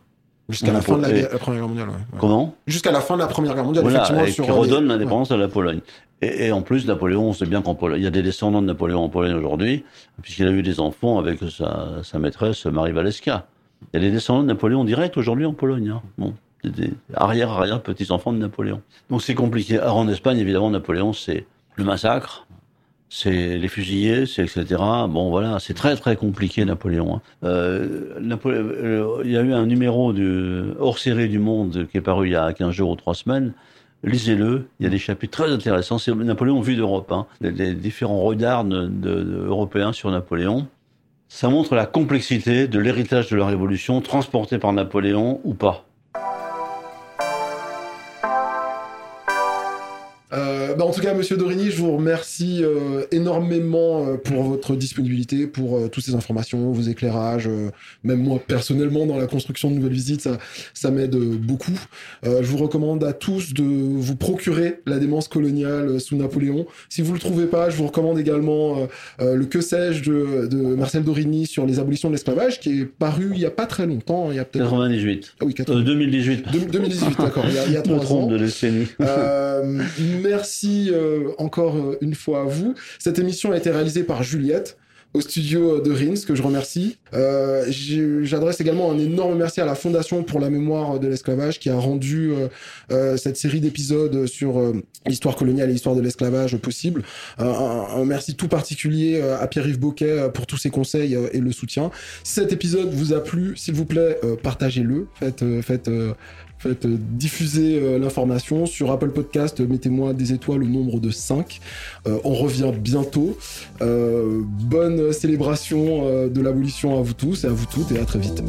Jusqu'à la fin de la, Première Guerre mondiale. Comment? Jusqu'à la fin de la Première Guerre mondiale, voilà, et qui redonne l'indépendance à la Pologne. Et, en plus, Napoléon, on sait bien qu'en Pologne, il y a des descendants de Napoléon en Pologne aujourd'hui, puisqu'il a eu des enfants avec sa, sa maîtresse Marie Waleska. Il y a des descendants de Napoléon direct aujourd'hui en Pologne. Hein. Bon arrière-arrière petits-enfants de Napoléon. Donc c'est compliqué. Alors en Espagne, évidemment, Napoléon, c'est le massacre, c'est les fusillés, c'est etc. Bon voilà, c'est très très compliqué Napoléon. Hein. Euh, euh, il y a eu un numéro du hors série du Monde qui est paru il y a 15 jours ou 3 semaines. Lisez-le, il y a des chapitres très intéressants. C'est Napoléon vu d'Europe, hein. les, différents regards de, européens sur Napoléon. Ça montre la complexité de l'héritage de la Révolution transporté par Napoléon ou pas. Euh, bah, en tout cas, Monsieur Dorigny, je vous remercie euh, énormément euh, pour votre disponibilité, pour toutes ces informations, vos éclairages. même moi, personnellement, dans la construction de nouvelles visites, ça, ça m'aide beaucoup. je vous recommande à tous de vous procurer la démence coloniale sous Napoléon. Si vous le trouvez pas, je vous recommande également le Que sais-je de, de, Marcel Dorigny sur les abolitions de l'esclavage, qui est paru il y a pas très longtemps. Il y a peut-être 98. Ah oui, 2018. 2018, d'accord. Il y a, il y a trois ans. de décennie. Euh, encore euh, une fois à vous. Cette émission a été réalisée par Juliette au studio de Rins, que je remercie. Euh, J'adresse également un énorme merci à la Fondation pour la mémoire de l'esclavage qui a rendu euh, euh cette série d'épisodes sur l'histoire coloniale et l'histoire de l'esclavage possible. Un, un, merci tout particulier à Pierre-Yves Boquet pour tous ses conseils et le soutien. Si cet épisode vous a plu, s'il vous plaît, partagez-le. Faites, faites Faites euh, diffuser euh, l'information sur Apple Podcast. Mettez-moi des étoiles au nombre de 5. Euh, on revient bientôt. bonne célébration de l'abolition à vous tous et à vous toutes et à très vite.